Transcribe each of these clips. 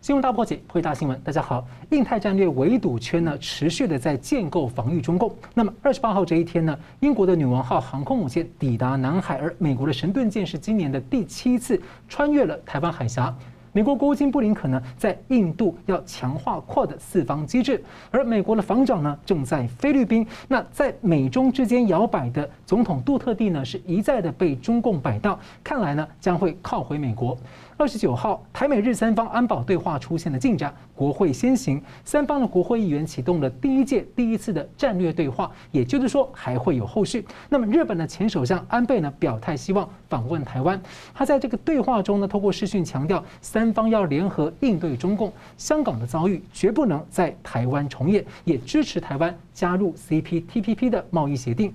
新闻大破解，回答新闻。大家好，印太战略围堵圈呢，持续的在建构防御中共。那么二十八号这一天呢，英国的女王号航空母舰抵达南海，而美国的神盾舰是今年的第七次穿越了台湾海峡。美国国务卿布林肯呢，在印度要强化扩的四方机制，而美国的防长呢，正在菲律宾。那在美中之间摇摆的总统杜特地呢，是一再的被中共摆到，看来呢，将会靠回美国。二十九号，台美日三方安保对话出现了进展，国会先行，三方的国会议员启动了第一届第一次的战略对话，也就是说还会有后续。那么日本的前首相安倍呢，表态希望访问台湾，他在这个对话中呢，透过视讯强调三方要联合应对中共，香港的遭遇绝不能在台湾重演，也支持台湾加入 CPTPP 的贸易协定。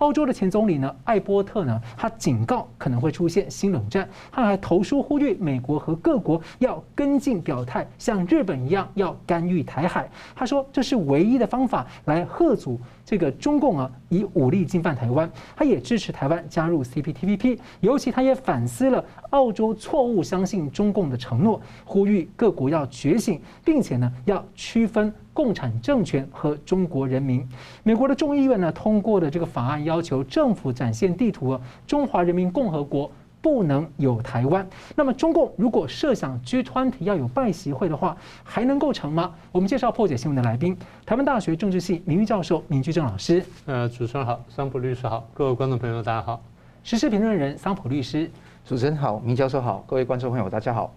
澳洲的前总理呢，艾波特呢，他警告可能会出现新冷战，他还投书呼吁美国和各国要跟进表态，像日本一样要干预台海。他说这是唯一的方法来吓阻这个中共啊，以武力进犯台湾。他也支持台湾加入 CPTPP，尤其他也反思了澳洲错误相信中共的承诺，呼吁各国要觉醒，并且呢要区分。共产政权和中国人民，美国的众议院呢通过的这个法案要求政府展现地图，中华人民共和国不能有台湾。那么中共如果设想 G20 要有拜习会的话，还能构成吗？我们介绍破解新闻的来宾，台湾大学政治系名誉教授明居正老师。呃，主持人好，桑普律师好，各位观众朋友大家好。时事评论人桑普律师，主持人好，明教授好，各位观众朋友大家好。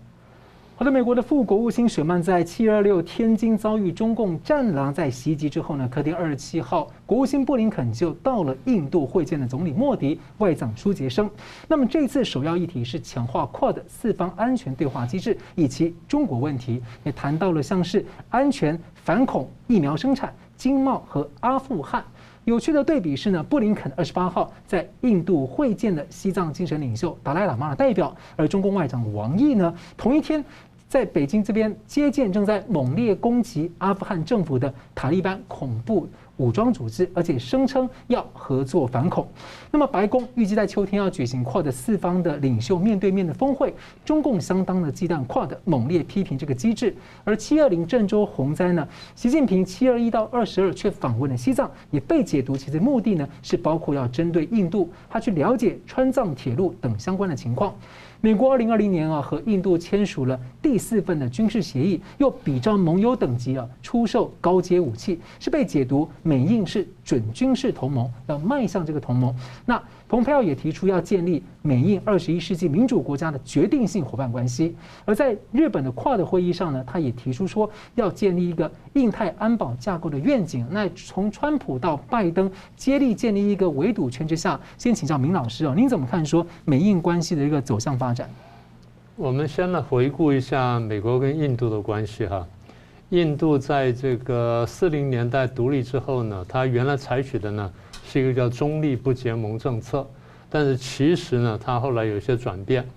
好的，美国的副国务卿雪曼在七二六天津遭遇中共战狼在袭击之后呢，隔天二十七号，国务卿布林肯就到了印度会见了总理莫迪，外长苏杰生。那么这次首要议题是强化 QUAD 四方安全对话机制，以及中国问题，也谈到了像是安全、反恐、疫苗生产、经贸和阿富汗。有趣的对比是呢，布林肯二十八号在印度会见了西藏精神领袖达赖喇嘛的代表，而中共外长王毅呢，同一天在北京这边接见正在猛烈攻击阿富汗政府的塔利班恐怖武装组织，而且声称要合作反恐。那么，白宫预计在秋天要举行 QUAD 四方的领袖面对面的峰会，中共相当的忌惮 QUAD，猛烈批评这个机制。而七二零郑州洪灾呢，习近平七二一到二十二却访问了西藏，也被解读其实目的呢是包括要针对印度，他去了解川藏铁路等相关的情况。美国二零二零年啊和印度签署了第四份的军事协议，又比照盟友等级啊出售高阶武器，是被解读美印是准军事同盟，要迈向这个同盟。那蓬佩奥也提出要建立美印二十一世纪民主国家的决定性伙伴关系。而在日本的跨的会议上呢，他也提出说要建立一个印太安保架构的愿景。那从川普到拜登接力建立一个围堵圈之下，先请教明老师哦，您怎么看说美印关系的一个走向发展？我们先来回顾一下美国跟印度的关系哈。印度在这个四零年代独立之后呢，它原来采取的呢是一个叫中立不结盟政策，但是其实呢，它后来有些转变。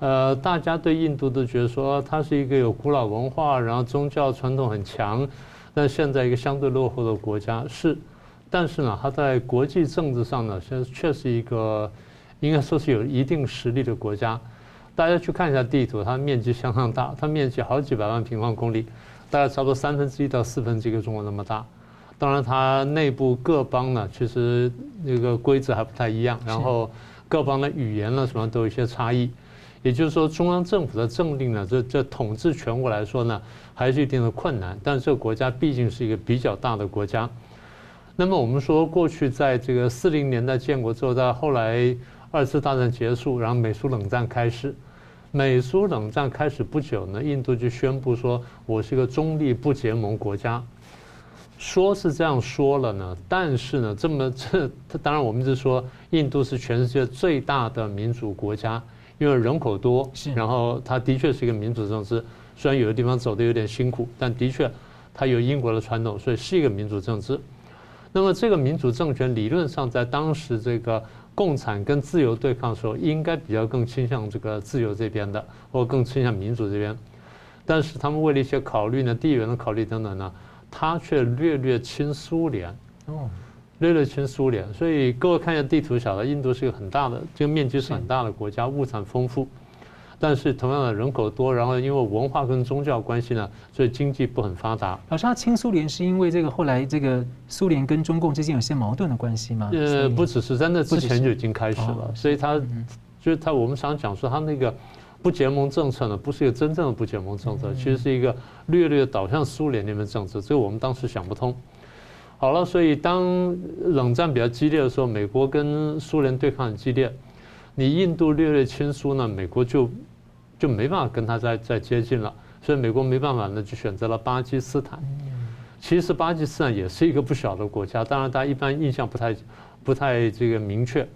呃，大家对印度都觉得说它是一个有古老文化，然后宗教传统很强，但现在一个相对落后的国家是，但是呢，它在国际政治上呢，现在确实一个应该说是有一定实力的国家。大家去看一下地图，它面积相当大，它面积好几百万平方公里。大概差不多三分之一到四分之一个中国那么大，当然它内部各邦呢，其实那个规则还不太一样，然后各邦的语言呢什么都有一些差异，也就是说中央政府的政令呢，这这统治全国来说呢，还是一定的困难。但是这个国家毕竟是一个比较大的国家。那么我们说过去在这个四零年代建国之后，到后来二次大战结束，然后美苏冷战开始。美苏冷战开始不久呢，印度就宣布说：“我是一个中立不结盟国家。”说是这样说了呢，但是呢，这么这，当然我们是说，印度是全世界最大的民主国家，因为人口多，然后它的确是一个民主政治。虽然有的地方走的有点辛苦，但的确它有英国的传统，所以是一个民主政治。那么这个民主政权理论上在当时这个。共产跟自由对抗的时候，应该比较更倾向这个自由这边的，或更倾向民主这边。但是他们为了一些考虑呢，地缘的考虑等等呢，他却略略亲苏联。哦，略略亲苏联。所以各位看一下地图，晓得印度是一个很大的，这个面积是很大的国家，物产丰富。但是同样的人口多，然后因为文化跟宗教关系呢，所以经济不很发达。老师，他亲苏联是因为这个后来这个苏联跟中共之间有些矛盾的关系吗？呃，不只是在那之前就已经开始了，所以他就是他我们常讲说他那个不结盟政策呢，不是一个真正的不结盟政策，其实是一个略略导向苏联那边政策，所以我们当时想不通。好了，所以当冷战比较激烈的时候，美国跟苏联对抗很激烈，你印度略略亲苏呢，美国就就没办法跟他再再接近了，所以美国没办法呢，就选择了巴基斯坦。其实巴基斯坦也是一个不小的国家，当然大家一般印象不太不太这个明确。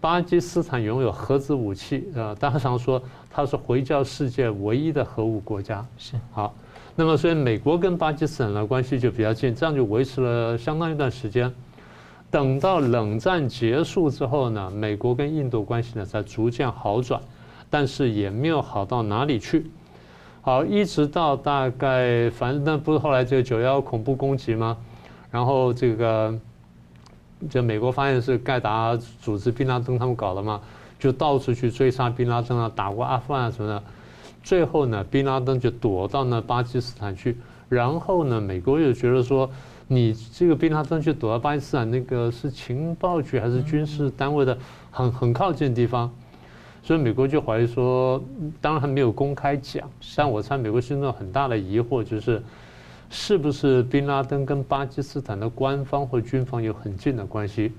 巴基斯坦拥有核子武器，呃，大家常说它是回教世界唯一的核武国家。是好。那么，所以美国跟巴基斯坦的关系就比较近，这样就维持了相当一段时间。等到冷战结束之后呢，美国跟印度关系呢才逐渐好转，但是也没有好到哪里去。好，一直到大概反正那不是后来这个九幺恐怖攻击吗？然后这个就美国发现是盖达组织宾拉登他们搞的嘛，就到处去追杀宾拉登啊，打过阿富汗啊什么的。最后呢，宾拉登就躲到那巴基斯坦去，然后呢，美国又觉得说，你这个宾拉登去躲到巴基斯坦，那个是情报局还是军事单位的很很靠近的地方，所以美国就怀疑说，当然还没有公开讲，但我猜美国心中很大的疑惑就是，是不是宾拉登跟巴基斯坦的官方或军方有很近的关系？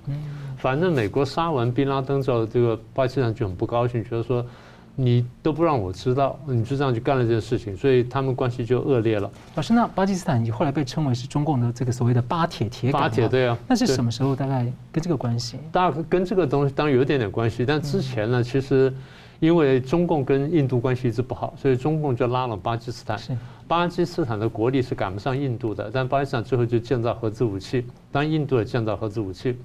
反正美国杀完宾拉登之后，这个巴基斯坦就很不高兴，觉得说。你都不让我知道，你就这样去干了这件事情，所以他们关系就恶劣了。老师，那巴基斯坦你后来被称为是中共的这个所谓的巴铁铁杆。巴铁对啊，那是什么时候？大概跟这个关系？大概跟这个东西当然有一点点关系，但之前呢，其实因为中共跟印度关系一直不好，所以中共就拉拢巴基斯坦。是巴基斯坦的国力是赶不上印度的，但巴基斯坦最后就建造核子武器，当印度也建造核子武器。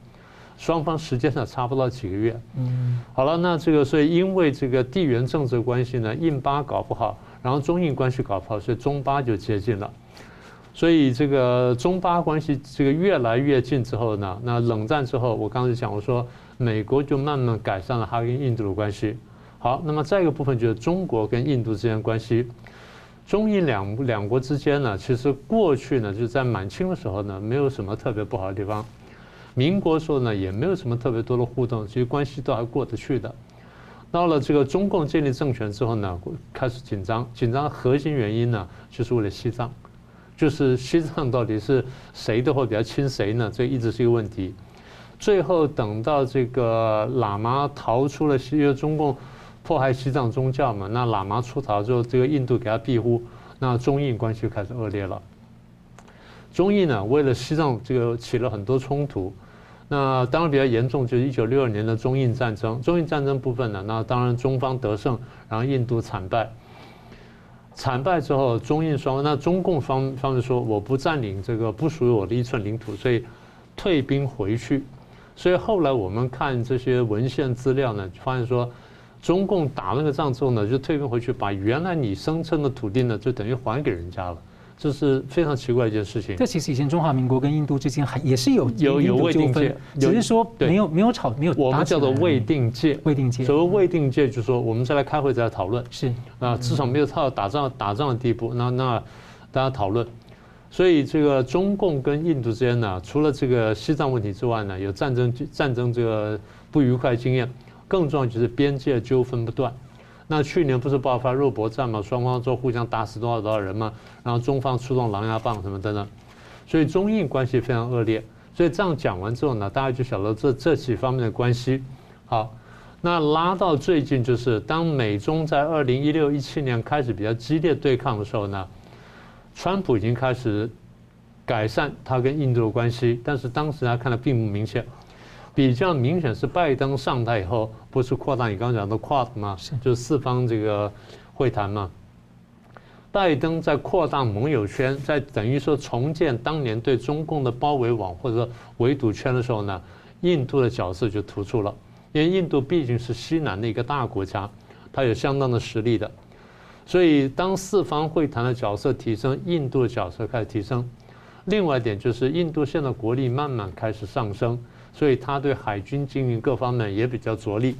双方时间上差不到几个月。嗯，好了，那这个所以因为这个地缘政治关系呢，印巴搞不好，然后中印关系搞不好，所以中巴就接近了。所以这个中巴关系这个越来越近之后呢，那冷战之后，我刚才讲我说美国就慢慢改善了它跟印度的关系。好，那么再一个部分就是中国跟印度之间关系，中印两两国之间呢，其实过去呢就在满清的时候呢，没有什么特别不好的地方。民国时候呢，也没有什么特别多的互动，其实关系都还过得去的。到了这个中共建立政权之后呢，开始紧张，紧张的核心原因呢，就是为了西藏，就是西藏到底是谁的话比较亲谁呢？这一直是一个问题。最后等到这个喇嘛逃出了西，因为中共迫害西藏宗教嘛，那喇嘛出逃之后，这个印度给他庇护，那中印关系就开始恶劣了。中印呢，为了西藏这个起了很多冲突，那当然比较严重，就是一九六二年的中印战争。中印战争部分呢，那当然中方得胜，然后印度惨败。惨败之后，中印双方，那中共方方面说我不占领这个不属于我的一寸领土，所以退兵回去。所以后来我们看这些文献资料呢，发现说中共打那个仗之后呢，就退兵回去，把原来你声称的土地呢，就等于还给人家了。这是非常奇怪一件事情。这其实以前中华民国跟印度之间还也是有有有未定界，只是说没有没有吵没有。我们叫做未定界。未定界。所谓未定界，就是说我们再来开会再来讨论。是啊，至少没有到打仗打仗的地步。那那大家讨论。所以这个中共跟印度之间呢，除了这个西藏问题之外呢，有战争战争这个不愉快经验，更重要就是边界纠纷不断。那去年不是爆发肉搏战嘛？双方都互相打死多少多少人嘛？然后中方出动狼牙棒什么等等，所以中印关系非常恶劣。所以这样讲完之后呢，大家就晓得这这几方面的关系。好，那拉到最近就是当美中在二零一六一七年开始比较激烈对抗的时候呢，川普已经开始改善他跟印度的关系，但是当时他看的并不明显。比较明显是拜登上台以后，不是扩大你刚刚讲的 QUAD 吗？就是四方这个会谈嘛。拜登在扩大盟友圈，在等于说重建当年对中共的包围网或者围堵圈的时候呢，印度的角色就突出了。因为印度毕竟是西南的一个大国家，它有相当的实力的。所以当四方会谈的角色提升，印度的角色开始提升。另外一点就是印度现在国力慢慢开始上升。所以他对海军经营各方面也比较着力。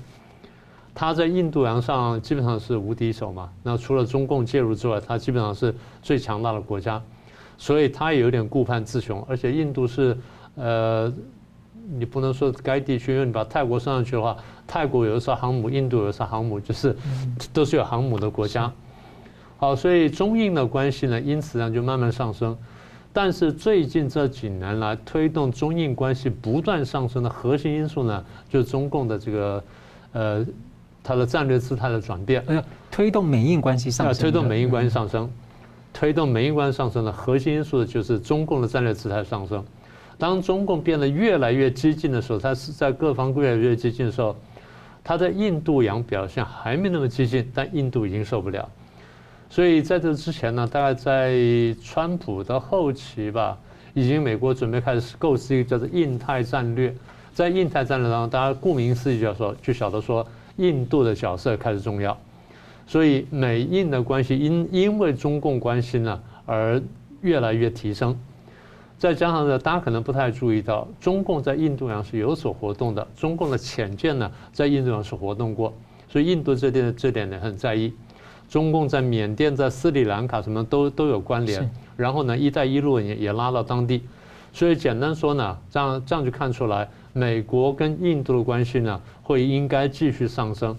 他在印度洋上基本上是无敌手嘛。那除了中共介入之外，他基本上是最强大的国家，所以他也有点顾盼自雄。而且印度是，呃，你不能说该地区，因为你把泰国算上去的话，泰国有一艘航母，印度有一艘航母，就是都是有航母的国家。好，所以中印的关系呢，因此呢就慢慢上升。但是最近这几年来，推动中印关系不断上升的核心因素呢，就是中共的这个，呃，它的战略姿态的转变。呃，推动美印关系上升。推动美印关系上升，推动美印关系上升的核心因素就是中共的战略姿态上升。当中共变得越来越激进的时候，它是在各方越来越激进的时候，它在印度洋表现还没那么激进，但印度已经受不了。所以在这之前呢，大概在川普的后期吧，已经美国准备开始构思一个叫做印太战略。在印太战略当中，大家顾名思义就要说，就晓得说印度的角色开始重要。所以美印的关系因因为中共关系呢而越来越提升。再加上呢，大家可能不太注意到，中共在印度洋是有所活动的，中共的潜舰呢在印度洋是活动过，所以印度这点这点呢很在意。中共在缅甸、在斯里兰卡什么都都有关联，然后呢，一带一路也也拉到当地，所以简单说呢，这样这样就看出来，美国跟印度的关系呢会应该继续上升，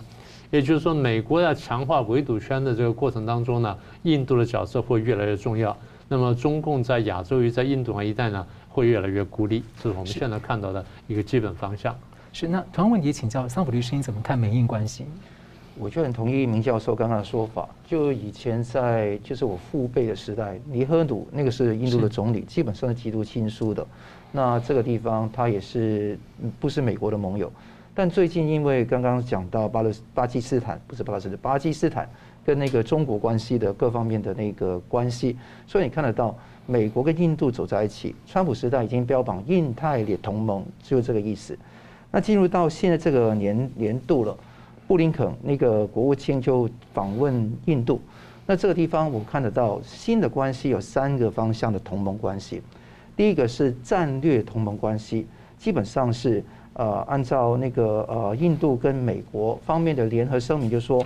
也就是说，美国要强化围堵圈的这个过程当中呢，印度的角色会越来越重要。那么中共在亚洲与在印度洋一带呢会越来越孤立，这是我们现在看到的一个基本方向。是，那同样问题请教桑普律师，你怎么看美印关系？我就很同意明教授刚刚的说法。就以前在就是我父辈的时代，尼赫鲁那个是印度的总理，基本上是极度亲疏的。那这个地方他也是不是美国的盟友。但最近因为刚刚讲到巴勒巴基斯坦不是巴勒斯坦，巴基斯坦跟那个中国关系的各方面的那个关系，所以你看得到美国跟印度走在一起。川普时代已经标榜印太联同盟，就这个意思。那进入到现在这个年年度了。布林肯那个国务卿就访问印度，那这个地方我看得到新的关系有三个方向的同盟关系。第一个是战略同盟关系，基本上是呃按照那个呃印度跟美国方面的联合声明，就是说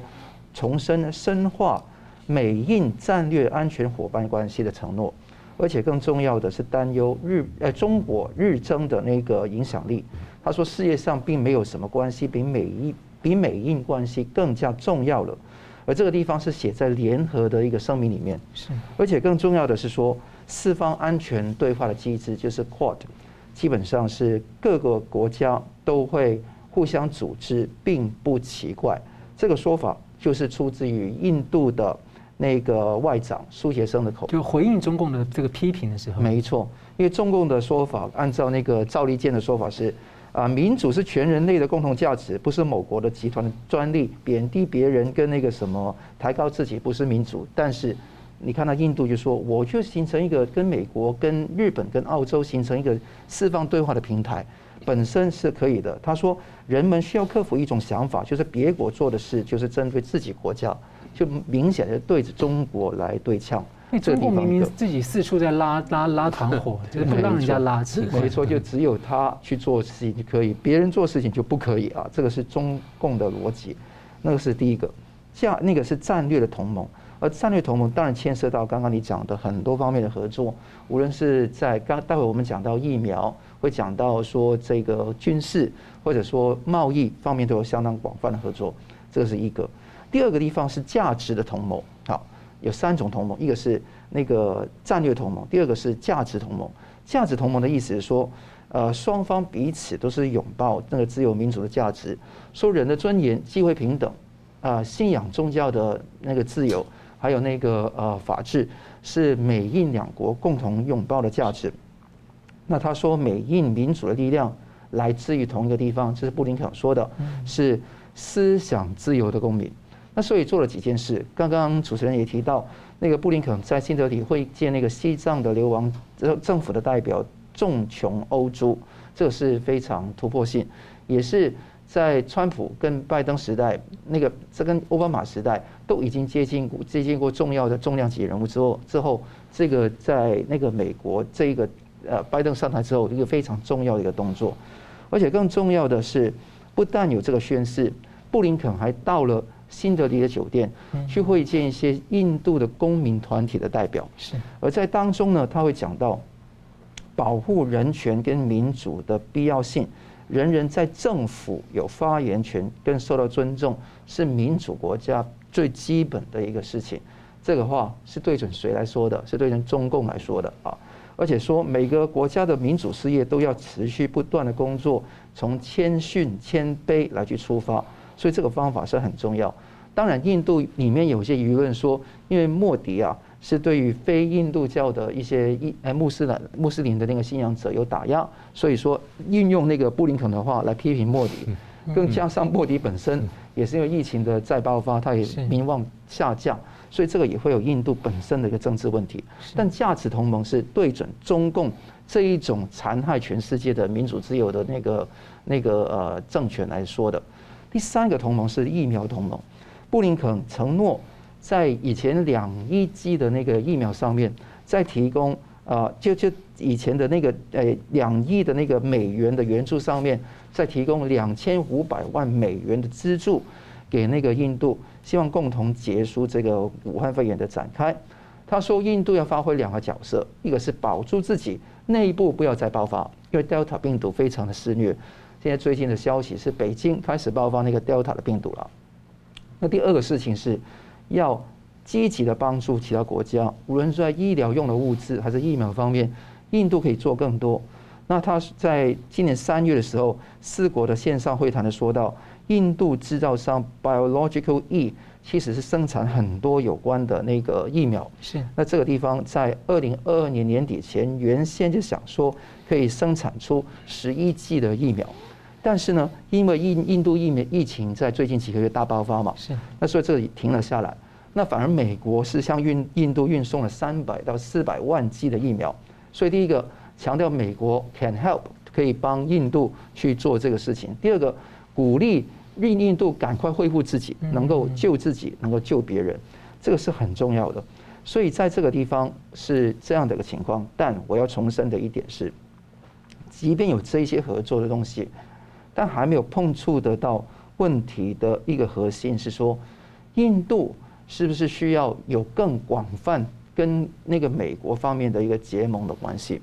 重申深化美印战略安全伙伴关系的承诺，而且更重要的是担忧日呃中国日增的那个影响力。他说世界上并没有什么关系比美印比美印关系更加重要了，而这个地方是写在联合的一个声明里面。是，而且更重要的是说，四方安全对话的机制就是 Quad，基本上是各个国家都会互相组织，并不奇怪。这个说法就是出自于印度的那个外长苏杰生的口，就回应中共的这个批评的时候。没错，因为中共的说法，按照那个赵立坚的说法是。啊，民主是全人类的共同价值，不是某国的集团的专利。贬低别人跟那个什么抬高自己，不是民主。但是，你看到印度就说，我就形成一个跟美国、跟日本、跟澳洲形成一个四方对话的平台，本身是可以的。他说，人们需要克服一种想法，就是别国做的事就是针对自己国家，就明显的对着中国来对呛。那中共明明自己四处在拉拉拉团伙，就是不让人家拉起。没错，就只有他去做事情就可以，别人做事情就不可以啊。这个是中共的逻辑，那个是第一个。价那个是战略的同盟，而战略同盟当然牵涉到刚刚你讲的很多方面的合作，无论是在刚待会我们讲到疫苗，会讲到说这个军事或者说贸易方面都有相当广泛的合作，这个是一个。第二个地方是价值的同盟，好。有三种同盟，一个是那个战略同盟，第二个是价值同盟。价值同盟的意思是说，呃，双方彼此都是拥抱那个自由民主的价值，说人的尊严、机会平等，啊，信仰宗教的那个自由，还有那个呃法治，是美印两国共同拥抱的价值。那他说，美印民主的力量来自于同一个地方，这是布林肯说的，是思想自由的公民。那所以做了几件事，刚刚主持人也提到，那个布林肯在新德里会见那个西藏的流亡政政府的代表重穷欧珠，这个是非常突破性，也是在川普跟拜登时代，那个这跟奥巴马时代都已经接近接近过重要的重量级人物之后，之后这个在那个美国这个呃拜登上台之后一个非常重要的一个动作，而且更重要的是，不但有这个宣誓。布林肯还到了新德里的酒店去会见一些印度的公民团体的代表。是，而在当中呢，他会讲到保护人权跟民主的必要性，人人在政府有发言权跟受到尊重，是民主国家最基本的一个事情。这个话是对准谁来说的？是对准中共来说的啊！而且说每个国家的民主事业都要持续不断的工作，从谦逊谦卑来去出发，所以这个方法是很重要。当然，印度里面有些舆论说，因为莫迪啊是对于非印度教的一些伊哎穆斯林穆斯林的那个信仰者有打压，所以说运用那个布林肯的话来批评莫迪，更加上莫迪本身也是因为疫情的再爆发，他也名望下降。所以这个也会有印度本身的一个政治问题，但价值同盟是对准中共这一种残害全世界的民主自由的那个那个呃政权来说的。第三个同盟是疫苗同盟，布林肯承诺在以前两亿剂的那个疫苗上面再提供啊，就就以前的那个呃两亿的那个美元的援助上面再提供两千五百万美元的资助给那个印度。希望共同结束这个武汉肺炎的展开。他说，印度要发挥两个角色，一个是保住自己内部不要再爆发，因为 Delta 病毒非常的肆虐。现在最近的消息是，北京开始爆发那个 Delta 的病毒了。那第二个事情是要积极的帮助其他国家，无论是在医疗用的物资还是疫苗方面，印度可以做更多。那他在今年三月的时候，四国的线上会谈的说到。印度制造商 Biological E 其实是生产很多有关的那个疫苗。是。那这个地方在二零二二年年底前，原先就想说可以生产出十一剂的疫苗，但是呢，因为印印度疫苗疫情在最近几个月大爆发嘛，是。那所以这里停了下来。那反而美国是向运印度运送了三百到四百万剂的疫苗。所以第一个强调美国 can help 可以帮印度去做这个事情。第二个鼓励。令印度赶快恢复自己，能够救自己，能够救别人，这个是很重要的。所以在这个地方是这样的一个情况。但我要重申的一点是，即便有这些合作的东西，但还没有碰触得到问题的一个核心是说，印度是不是需要有更广泛跟那个美国方面的一个结盟的关系？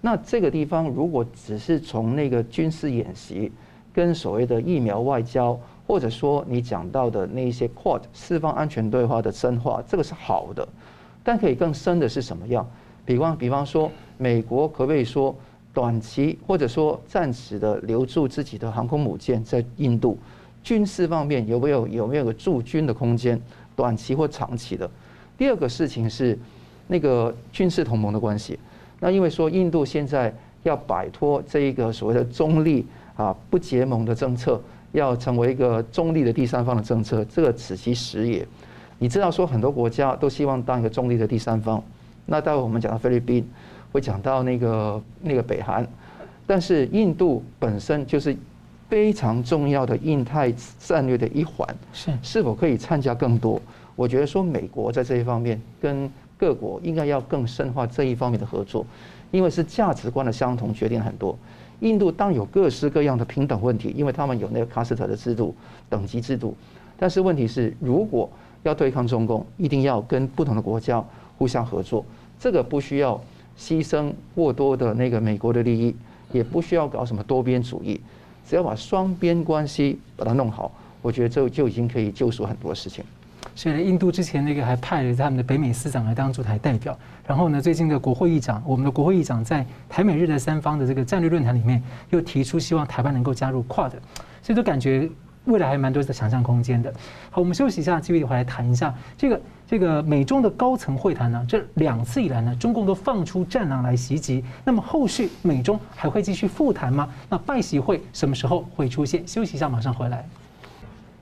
那这个地方如果只是从那个军事演习，跟所谓的疫苗外交，或者说你讲到的那一些 Quad 四方安全对话的深化，这个是好的，但可以更深的是什么样？比方，比方说，美国可不可以说短期或者说暂时的留住自己的航空母舰在印度？军事方面有没有有没有个驻军的空间？短期或长期的？第二个事情是那个军事同盟的关系。那因为说印度现在要摆脱这一个所谓的中立。啊，不结盟的政策要成为一个中立的第三方的政策，这个此其时也。你知道说很多国家都希望当一个中立的第三方，那待会我们讲到菲律宾，会讲到那个那个北韩，但是印度本身就是非常重要的印太战略的一环，是是否可以参加更多？我觉得说美国在这一方面跟各国应该要更深化这一方面的合作，因为是价值观的相同决定很多。印度当有各式各样的平等问题，因为他们有那个卡斯特的制度、等级制度。但是问题是，如果要对抗中共，一定要跟不同的国家互相合作。这个不需要牺牲过多的那个美国的利益，也不需要搞什么多边主义，只要把双边关系把它弄好，我觉得这就已经可以救赎很多事情。所以，印度之前那个还派了他们的北美司长来当驻台代表。然后呢，最近的国会议长，我们的国会议长在台美日的三方的这个战略论坛里面，又提出希望台湾能够加入 QUAD，所以都感觉未来还蛮多的想象空间的。好，我们休息一下，继续回来谈一下这个这个美中的高层会谈呢。这两次以来呢，中共都放出战狼来袭击。那么后续美中还会继续复谈吗？那拜习会什么时候会出现？休息一下，马上回来。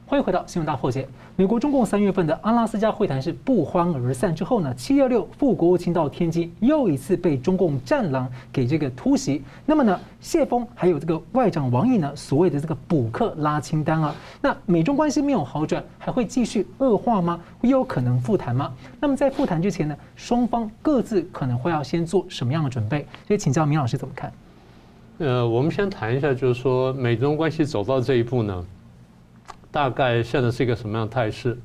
欢迎回到新闻大破解。美国中共三月份的阿拉斯加会谈是不欢而散之后呢，七二六副国务卿到天津，又一次被中共战狼给这个突袭。那么呢，谢峰还有这个外长王毅呢，所谓的这个补课拉清单啊，那美中关系没有好转，还会继续恶化吗？会有可能复谈吗？那么在复谈之前呢，双方各自可能会要先做什么样的准备？所以请教明老师怎么看？呃，我们先谈一下，就是说美中关系走到这一步呢。大概现在是一个什么样的态势？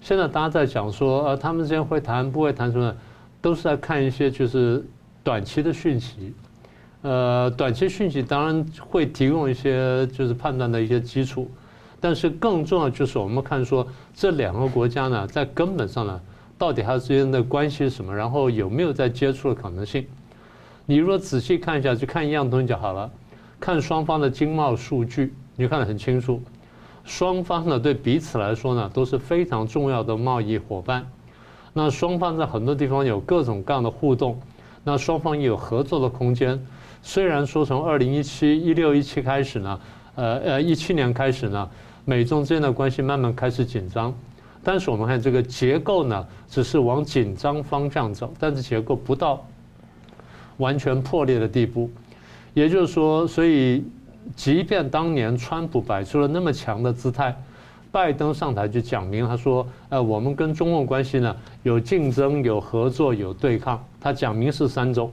现在大家在讲说，呃，他们之间会谈不会谈什么，都是在看一些就是短期的讯息。呃，短期讯息当然会提供一些就是判断的一些基础，但是更重要就是我们看说这两个国家呢，在根本上呢，到底它之间的关系是什么，然后有没有在接触的可能性？你如果仔细看一下，就看一样东西就好了，看双方的经贸数据，你就看得很清楚。双方呢，对彼此来说呢，都是非常重要的贸易伙伴。那双方在很多地方有各种各样的互动，那双方也有合作的空间。虽然说从二零一七、一六、一七开始呢，呃呃，一七年开始呢，美中之间的关系慢慢开始紧张，但是我们看这个结构呢，只是往紧张方向走，但是结构不到完全破裂的地步。也就是说，所以。即便当年川普摆出了那么强的姿态，拜登上台就讲明，他说：“呃，我们跟中共关系呢，有竞争、有合作、有对抗。”他讲明是三种。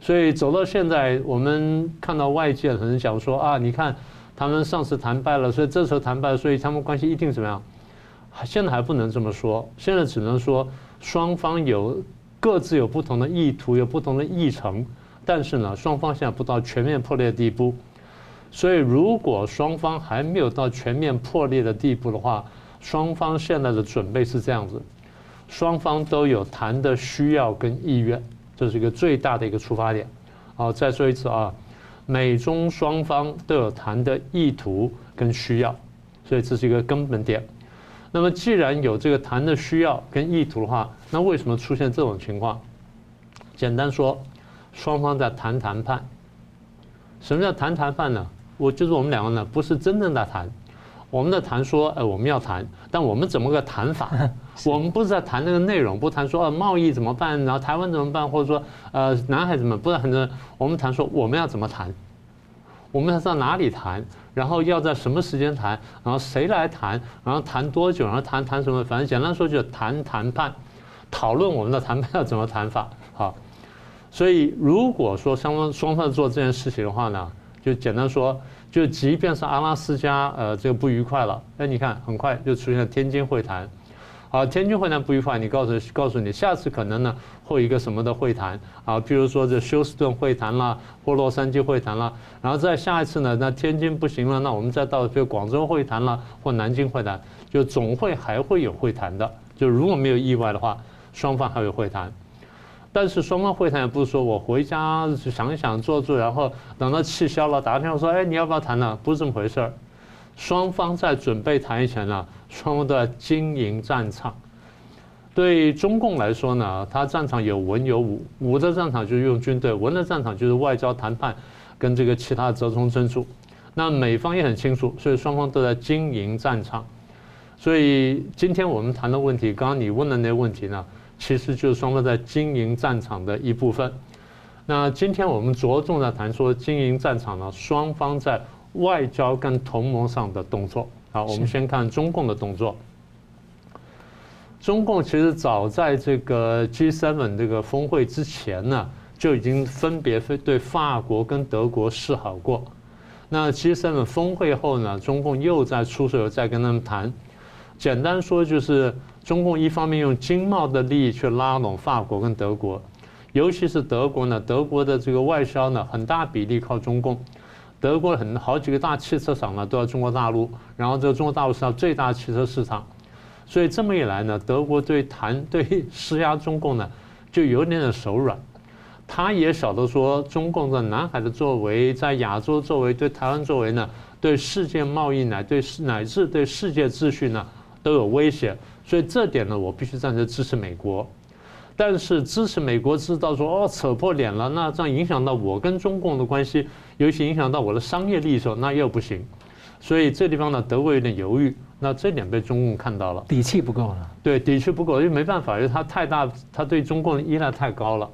所以走到现在，我们看到外界可能讲说：“啊，你看他们上次谈败了，所以这时候谈败，所以他们关系一定怎么样？”现在还不能这么说，现在只能说双方有各自有不同的意图，有不同的议程，但是呢，双方现在不到全面破裂的地步。所以，如果双方还没有到全面破裂的地步的话，双方现在的准备是这样子：双方都有谈的需要跟意愿，这是一个最大的一个出发点。好，再说一次啊，美中双方都有谈的意图跟需要，所以这是一个根本点。那么，既然有这个谈的需要跟意图的话，那为什么出现这种情况？简单说，双方在谈谈判。什么叫谈谈判呢？我就是我们两个呢，不是真正的谈，我们的谈说，呃，我们要谈，但我们怎么个谈法？我们不是在谈那个内容，不谈说呃贸易怎么办，然后台湾怎么办，或者说呃南海怎么，不是很多，我们谈说我们要怎么谈，我们要在哪里谈，然后要在什么时间谈，然后谁来谈，然后谈多久，然后谈谈什么，反正简单说就是谈谈判，讨论我们的谈判要怎么谈法。好，所以如果说双方双方做这件事情的话呢？就简单说，就即便是阿拉斯加呃这个不愉快了，哎，你看很快就出现了天津会谈，好，天津会谈不愉快，你告诉告诉你，下次可能呢会有一个什么的会谈。啊，比如说这休斯顿会谈啦，或洛杉矶会谈啦，然后再下一次呢，那天津不行了，那我们再到比如广州会谈啦，或南京会谈，就总会还会有会谈的，就如果没有意外的话，双方还有会谈。但是双方会谈也不是说我回家想一想做做，然后等到气消了打个电话说，哎，你要不要谈呢？不是这么回事儿。双方在准备谈以前呢，双方都在经营战场。对中共来说呢，它战场有文有武，武的战场就是用军队，文的战场就是外交谈判跟这个其他折冲争处。那美方也很清楚，所以双方都在经营战场。所以今天我们谈的问题，刚刚你问的那问题呢？其实就是双方在经营战场的一部分。那今天我们着重在谈说经营战场呢，双方在外交跟同盟上的动作。好，我们先看中共的动作。中共其实早在这个 G7 这个峰会之前呢，就已经分别对法国跟德国示好过。那 G7 峰会后呢，中共又在出手，再跟他们谈。简单说就是。中共一方面用经贸的利益去拉拢法国跟德国，尤其是德国呢，德国的这个外销呢，很大比例靠中共，德国很好几个大汽车厂呢都在中国大陆，然后这个中国大陆是它最大汽车市场，所以这么一来呢，德国对谈对施压中共呢就有点点手软，他也晓得说中共在南海的作为，在亚洲作为，对台湾作为呢，对世界贸易乃对乃至对世界秩序呢都有威胁。所以这点呢，我必须站在支持美国，但是支持美国知道说哦，扯破脸了，那这样影响到我跟中共的关系，尤其影响到我的商业利益时候，那又不行。所以这地方呢，德国有点犹豫。那这点被中共看到了，底气不够了。对，底气不够，因为没办法，因为他太大，他对中共的依赖太高了。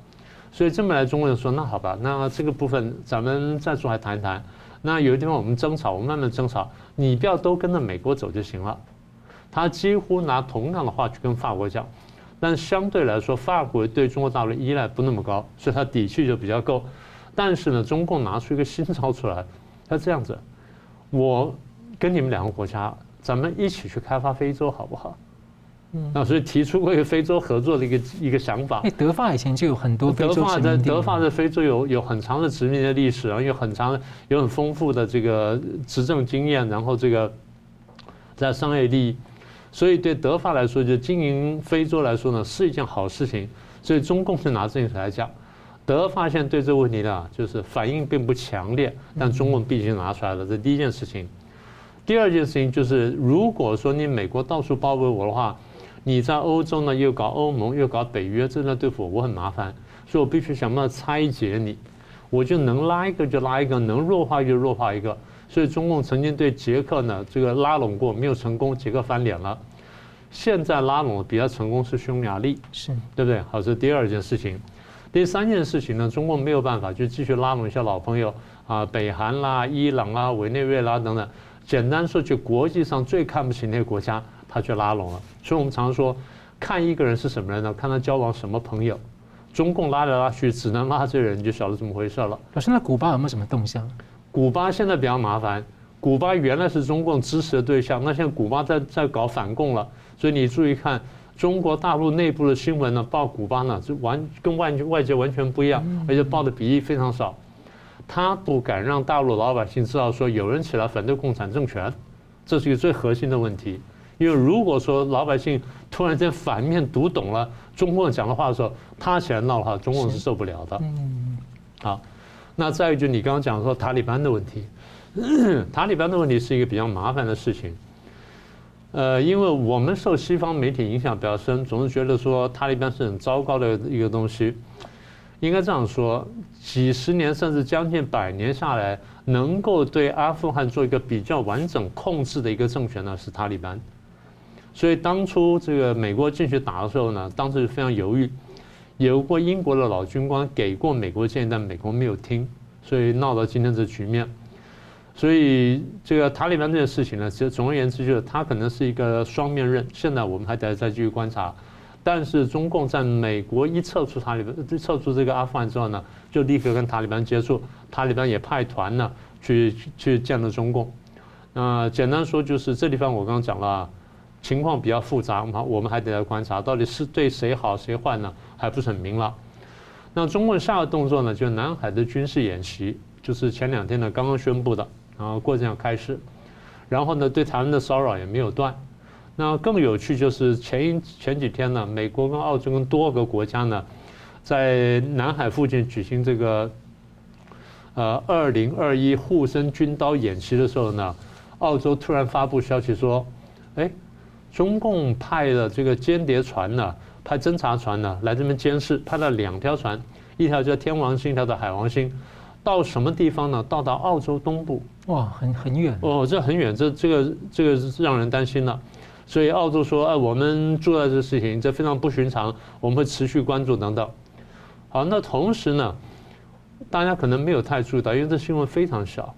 所以这么来，中国人说那好吧，那这个部分咱们再出来谈一谈。那有的地方我们争吵，我们慢慢争吵，你不要都跟着美国走就行了。他几乎拿同样的话去跟法国讲，但相对来说，法国对中国大陆依赖不那么高，所以他底气就比较够。但是呢，中共拿出一个新招出来，他这样子，我跟你们两个国家咱们一起去开发非洲好不好？嗯，那所以提出过一个非洲合作的一个一个想法。哎，德法以前就有很多德法在德法在非洲有有很长的殖民的历史然后，有很长的有很丰富的这个执政经验，然后这个在商业利益，所以对德法来说，就经营非洲来说呢，是一件好事情。所以中共是拿这个来讲。德法现在对这个问题呢，就是反应并不强烈，但中共毕竟拿出来了，这第一件事情。第二件事情就是，如果说你美国到处包围我的话，你在欧洲呢又搞欧盟又搞北约，正在对付我，我很麻烦，所以我必须想办法拆解你，我就能拉一个就拉一个，能弱化就弱化一个。所以中共曾经对捷克呢这个拉拢过，没有成功，捷克翻脸了。现在拉拢比较成功是匈牙利，是对不对？好，这是第二件事情。第三件事情呢，中共没有办法，就继续拉拢一些老朋友啊，北韩啦、伊朗啦、委内瑞拉等等。简单说，就国际上最看不起那些国家，他去拉拢了。所以我们常说，看一个人是什么人呢？看他交往什么朋友。中共拉来拉去，只能拉这人，你就晓得怎么回事了。老师，那古巴有没有什么动向？古巴现在比较麻烦。古巴原来是中共支持的对象，那现在古巴在在搞反共了，所以你注意看。中国大陆内部的新闻呢，报古巴呢，就完跟外外界完全不一样，而且报的比例非常少。他不敢让大陆老百姓知道说有人起来反对共产政权，这是一个最核心的问题。因为如果说老百姓突然间反面读懂了中共讲的话的时候，他起来闹的话，中共是受不了的。嗯，好，那再一句，你刚刚讲说塔利班的问题，塔利班的问题是一个比较麻烦的事情。呃，因为我们受西方媒体影响比较深，总是觉得说塔利班是很糟糕的一个东西。应该这样说，几十年甚至将近百年下来，能够对阿富汗做一个比较完整控制的一个政权呢，是塔利班。所以当初这个美国进去打的时候呢，当时非常犹豫，有过英国的老军官给过美国建议，但美国没有听，所以闹到今天这局面。所以这个塔利班这件事情呢，其实总而言之就是它可能是一个双面刃。现在我们还得再继续观察。但是中共在美国一撤出塔利班，撤出这个阿富汗之后呢，就立刻跟塔利班接触，塔利班也派团呢去去见了中共。那简单说就是这地方我刚刚讲了，情况比较复杂嘛，我们还得来观察，到底是对谁好谁坏呢，还不是很明朗。那中共下个动作呢，就是南海的军事演习，就是前两天呢刚刚宣布的。然后过程要开始，然后呢，对台湾的骚扰也没有断。那更有趣就是前一前几天呢，美国跟澳洲跟多个国家呢，在南海附近举行这个呃二零二一护身军刀演习的时候呢，澳洲突然发布消息说，哎，中共派了这个间谍船呢，派侦察船呢来这边监视，派了两条船，一条叫天王星，一条叫海王星。到什么地方呢？到达澳洲东部，哇，很很远哦，这很远，这这个这个是让人担心了。所以澳洲说，哎，我们做了这个事情，这非常不寻常，我们会持续关注等等。好，那同时呢，大家可能没有太注意到，因为这新闻非常小。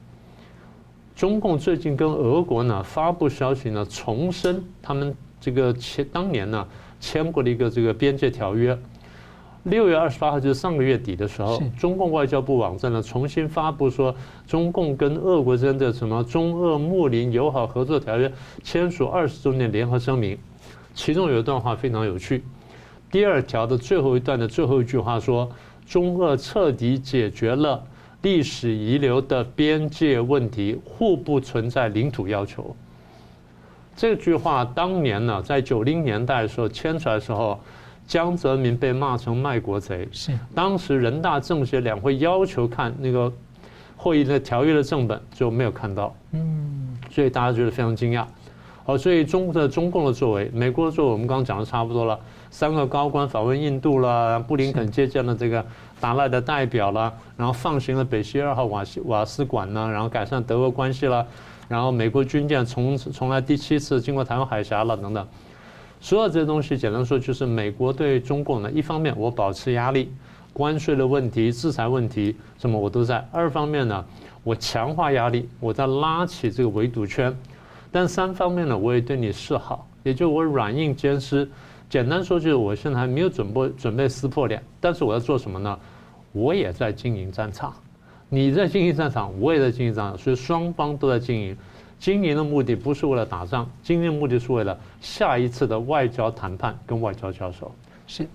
中共最近跟俄国呢发布消息呢，重申他们这个签当年呢签过的一个这个边界条约。六月二十八号就是上个月底的时候，中共外交部网站呢重新发布说，中共跟俄国之间的什么中俄睦邻友好合作条约签署二十周年联合声明，其中有一段话非常有趣。第二条的最后一段的最后一句话说，中俄彻底解决了历史遗留的边界问题，互不存在领土要求。这句话当年呢，在九零年代的时候签出来的时候。江泽民被骂成卖国贼，是当时人大政协两会要求看那个会议的条约的正本，就没有看到，嗯，所以大家觉得非常惊讶。好，所以中的中共的作为，美国的作为，我们刚刚讲的差不多了。三个高官访问印度了，布林肯接见了这个达赖的代表了，然后放行了北溪二号瓦西瓦斯管呢，然后改善德俄关系了，然后美国军舰从从来第七次经过台湾海峡了，等等。所有这些东西，简单说就是美国对中共呢，一方面我保持压力，关税的问题、制裁问题，什么我都在；二方面呢，我强化压力，我在拉起这个围堵圈；但三方面呢，我也对你示好，也就我软硬兼施。简单说就是我现在还没有准备准备撕破脸，但是我要做什么呢？我也在经营战场，你在经营战场，我也在经营战场，所以双方都在经营。经营的目的不是为了打仗，经营的目的是为了下一次的外交谈判跟外交交手。是。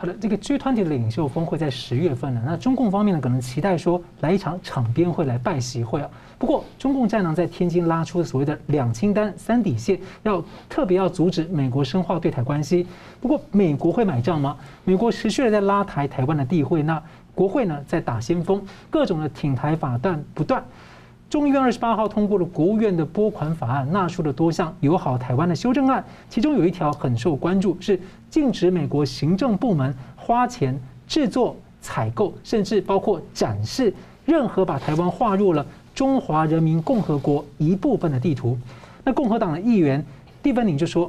好的，这个 G20 的领袖峰会在十月份呢，那中共方面呢可能期待说来一场场边会来拜习会啊。不过中共战狼在天津拉出所谓的两清单三底线，要特别要阻止美国深化对台关系。不过美国会买账吗？美国持续的在拉抬台湾的地位，那国会呢在打先锋，各种的挺台法断不断。众议院二十八号通过了国务院的拨款法案，纳入了多项友好台湾的修正案，其中有一条很受关注，是禁止美国行政部门花钱制作、采购，甚至包括展示任何把台湾划入了中华人民共和国一部分的地图。那共和党的议员蒂芬宁就说，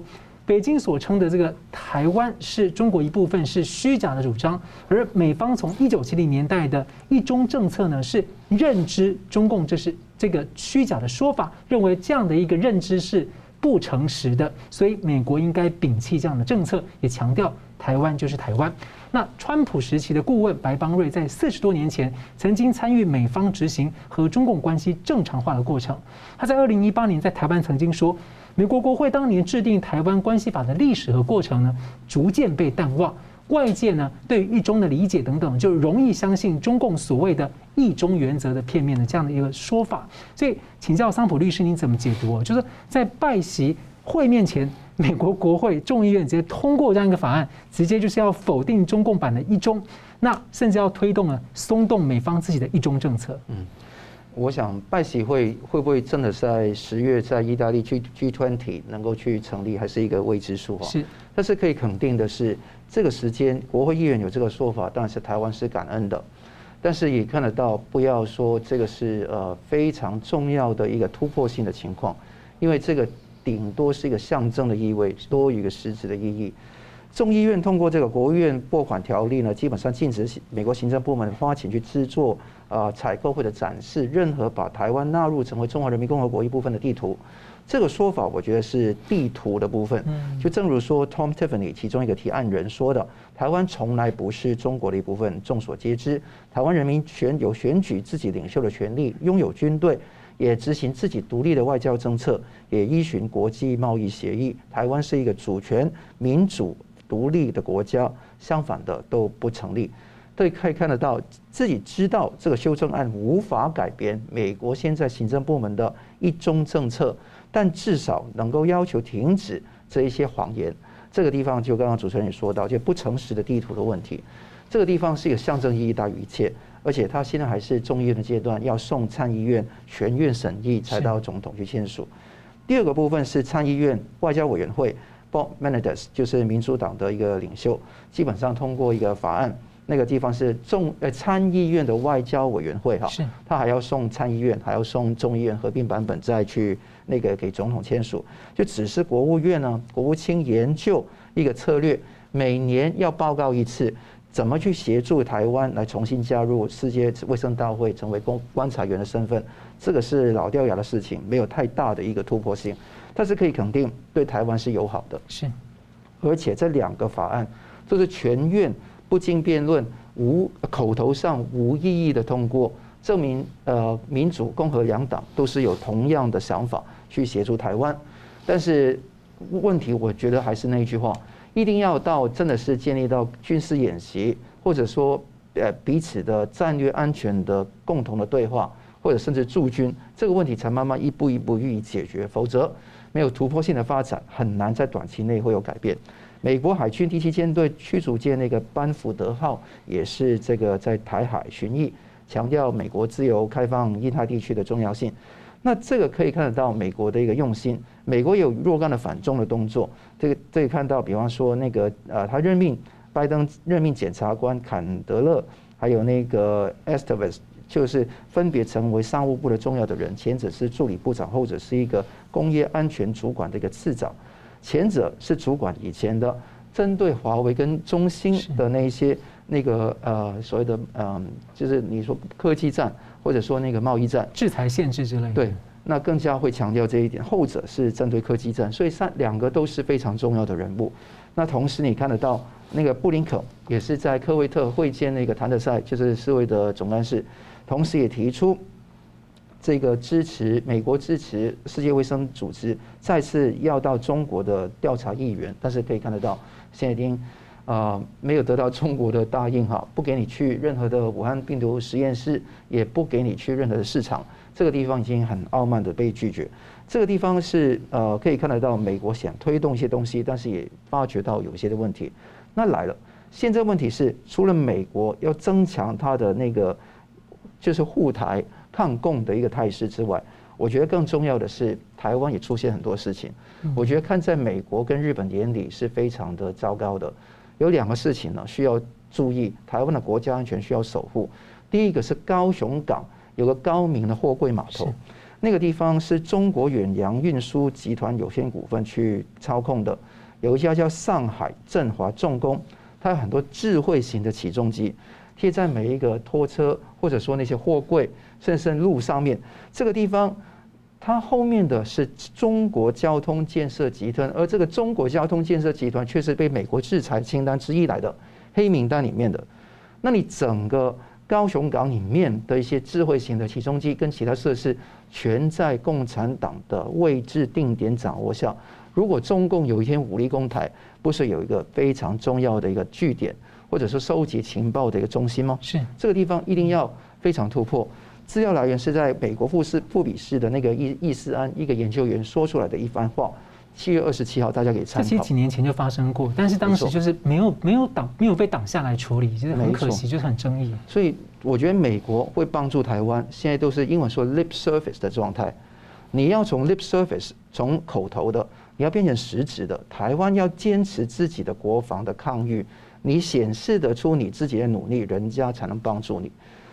北京所称的这个台湾是中国一部分是虚假的主张，而美方从一九七零年代的一中政策呢，是认知中共这是。这个虚假的说法，认为这样的一个认知是不诚实的，所以美国应该摒弃这样的政策，也强调台湾就是台湾。那川普时期的顾问白邦瑞在四十多年前曾经参与美方执行和中共关系正常化的过程，他在二零一八年在台湾曾经说，美国国会当年制定台湾关系法的历史和过程呢，逐渐被淡忘。外界呢对于一中的理解等等，就容易相信中共所谓的一中原则的片面的这样的一个说法。所以，请教桑普律师，您怎么解读？就是在拜习会面前，美国国会众议院直接通过这样一个法案，直接就是要否定中共版的一中，那甚至要推动了松动美方自己的一中政策。嗯，我想拜喜会会不会真的在十月在意大利 G G20 能够去成立，还是一个未知数啊？是，但是可以肯定的是。这个时间，国会议员有这个说法，当然是台湾是感恩的，但是也看得到，不要说这个是呃非常重要的一个突破性的情况，因为这个顶多是一个象征的意味，多于一个实质的意义。众议院通过这个国务院拨款条例呢，基本上禁止美国行政部门花钱去制作啊、采购或者展示任何把台湾纳入成为中华人民共和国一部分的地图。这个说法，我觉得是地图的部分。就正如说，Tom Tiffany 其中一个提案人说的，台湾从来不是中国的一部分。众所皆知，台湾人民选有选举自己领袖的权利，拥有军队，也执行自己独立的外交政策，也依循国际贸易协议。台湾是一个主权、民主、独立的国家，相反的都不成立。对，可以看得到，自己知道这个修正案无法改变美国现在行政部门的一中政策。但至少能够要求停止这一些谎言。这个地方就刚刚主持人也说到，就不诚实的地图的问题。这个地方是一个象征意义大于一切，而且他现在还是众议院的阶段，要送参议院全院审议才到总统去签署。第二个部分是参议院外交委员会，Bob Menendez 就是民主党的一个领袖，基本上通过一个法案。那个地方是众呃参议院的外交委员会哈，是，他还要送参议院，还要送众议院合并版本再去那个给总统签署，就只是国务院呢，国务卿研究一个策略，每年要报告一次，怎么去协助台湾来重新加入世界卫生大会，成为公观察员的身份，这个是老掉牙的事情，没有太大的一个突破性，但是可以肯定对台湾是友好的，是，而且这两个法案都是全院。不经辩论、无口头上无异议的通过，证明呃民主、共和两党都是有同样的想法去协助台湾。但是问题，我觉得还是那句话，一定要到真的是建立到军事演习，或者说呃彼此的战略安全的共同的对话，或者甚至驻军，这个问题才慢慢一步一步予以解决。否则，没有突破性的发展，很难在短期内会有改变。美国海军第七舰队驱逐舰那个班福德号也是这个在台海巡弋，强调美国自由开放印太地区的重要性。那这个可以看得到美国的一个用心。美国有若干的反中的动作，这个这里看到，比方说那个呃，他任命拜登任命检察官坎德勒，还有那个 Estevez，就是分别成为商务部的重要的人，前者是助理部长，后者是一个工业安全主管的一个次长。前者是主管以前的针对华为跟中兴的那一些那个呃所谓的嗯，就是你说科技战或者说那个贸易战、制裁限制之类的。对，那更加会强调这一点。后者是针对科技战，所以三两个都是非常重要的人物。那同时你看得到那个布林肯也是在科威特会见那个谭德赛，就是世卫的总干事，同时也提出这个支持美国支持世界卫生组织再次要到中国的调查议员，但是可以看得到，现在已经啊没有得到中国的答应哈，不给你去任何的武汉病毒实验室，也不给你去任何的市场，这个地方已经很傲慢的被拒绝。这个地方是呃可以看得到美国想推动一些东西，但是也发觉到有些的问题。那来了，现在问题是除了美国要增强它的那个就是护台。抗共的一个态势之外，我觉得更重要的是，台湾也出现很多事情。我觉得看在美国跟日本眼里是非常的糟糕的。有两个事情呢需要注意，台湾的国家安全需要守护。第一个是高雄港有个高明的货柜码头，那个地方是中国远洋运输集团有限股份去操控的，有一家叫上海振华重工，它有很多智慧型的起重机。贴在每一个拖车，或者说那些货柜，甚至路上面，这个地方，它后面的是中国交通建设集团，而这个中国交通建设集团却是被美国制裁清单之一来的黑名单里面的。那你整个高雄港里面的一些智慧型的起重机跟其他设施，全在共产党的位置定点掌握下。如果中共有一天武力攻台，不是有一个非常重要的一个据点？或者说收集情报的一个中心吗？是这个地方一定要非常突破。资料来源是在美国富士富比士的那个易易斯安一个研究员说出来的一番话。七月二十七号，大家可以参考。这些几年前就发生过，但是当时就是没有没有挡没有被挡下来处理，就是很可惜，就是很争议。所以我觉得美国会帮助台湾，现在都是英文说 lip service 的状态。你要从 lip service 从口头的，你要变成实质的。台湾要坚持自己的国防的抗御。你显示得出你自己的努力，人家才能帮助你。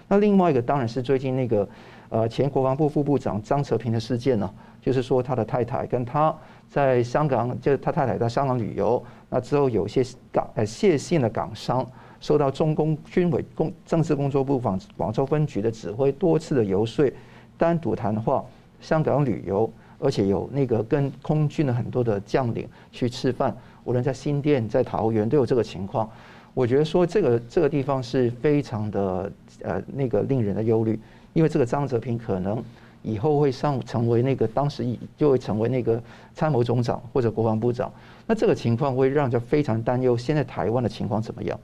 那另外一个当然是最近那个呃前国防部副部长张泽平的事件呢，就是说他的太太跟他在香港，就是他太太在香港旅游，那之后有些港呃谢姓的港商受到中共军委工政治工作部广广州分局的指挥，多次的游说，单独谈话，香港旅游，而且有那个跟空军的很多的将领去吃饭。无论在新店、在桃园都有这个情况，我觉得说这个这个地方是非常的呃那个令人的忧虑，因为这个张泽平可能以后会上成为那个当时就会成为那个参谋总长或者国防部长，那这个情况会让人非常担忧。现在台湾的情况怎么样？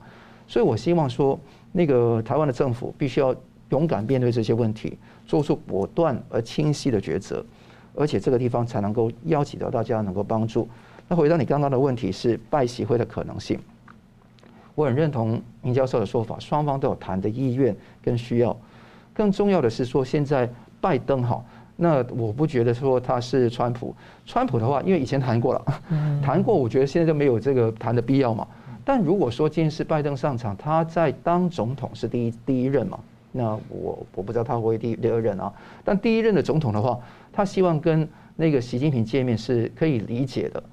所以我希望说，那个台湾的政府必须要勇敢面对这些问题，做出果断而清晰的抉择，而且这个地方才能够邀请到大家能够帮助。那回到你刚刚的问题是拜习会的可能性，我很认同明教授的说法，双方都有谈的意愿跟需要。更重要的是说，现在拜登哈，那我不觉得说他是川普。川普的话，因为以前谈过了，谈过，我觉得现在就没有这个谈的必要嘛。但如果说今天是拜登上场，他在当总统是第一第一任嘛，那我我不知道他会第第二任啊。但第一任的总统的话，他希望跟那个习近平见面是可以理解的。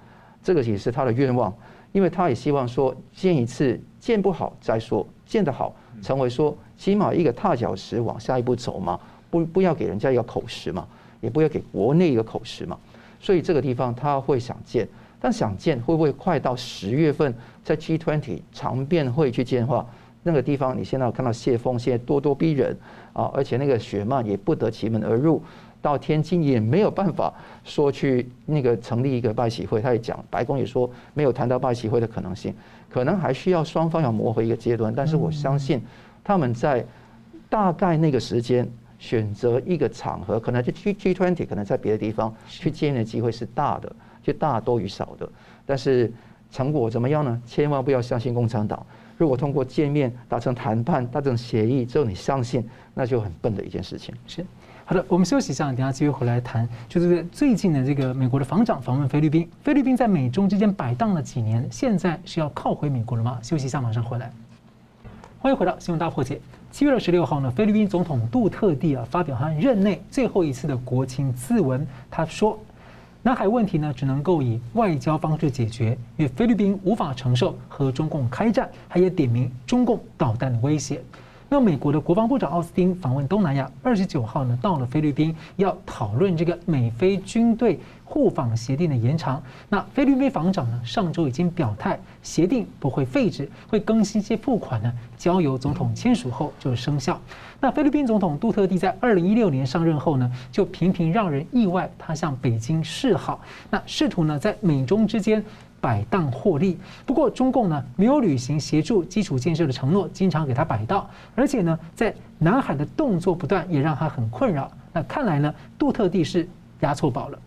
这个也是他的愿望，因为他也希望说见一次见不好再说，见得好成为说起码一个踏脚石往下一步走嘛，不不要给人家一个口实嘛，也不要给国内一个口实嘛，所以这个地方他会想见，但想见会不会快到十月份在 G20 常变会去见的话，那个地方你现在看到谢峰现在咄咄逼人啊，而且那个雪曼也不得其门而入。到天津也没有办法说去那个成立一个拜喜会，他也讲，白宫也说没有谈到拜喜会的可能性，可能还需要双方要磨合一个阶段。但是我相信他们在大概那个时间选择一个场合，可能就 G G20，可能在别的地方去见的机会是大的，就大多于少的。但是成果怎么样呢？千万不要相信共产党。如果通过见面达成谈判、达成协议之后你相信，那就很笨的一件事情。是。好的，我们休息一下，等下继续回来谈。就是最近的这个美国的防长访问菲律宾，菲律宾在美中之间摆荡了几年，现在是要靠回美国了吗？休息一下，马上回来。欢迎回到新闻大破解。七月二十六号呢，菲律宾总统杜特地啊发表他任内最后一次的国情咨文，他说，南海问题呢只能够以外交方式解决，因为菲律宾无法承受和中共开战，还也点名中共导弹的威胁。那美国的国防部长奥斯汀访问东南亚，二十九号呢到了菲律宾，要讨论这个美菲军队互访协定的延长。那菲律宾防长呢上周已经表态，协定不会废止，会更新一些付款呢，交由总统签署后就生效。那菲律宾总统杜特地在二零一六年上任后呢，就频频让人意外，他向北京示好，那试图呢在美中之间。摆荡获利，不过中共呢没有履行协助基础建设的承诺，经常给他摆道，而且呢在南海的动作不断，也让他很困扰。那看来呢杜特地是押错宝了。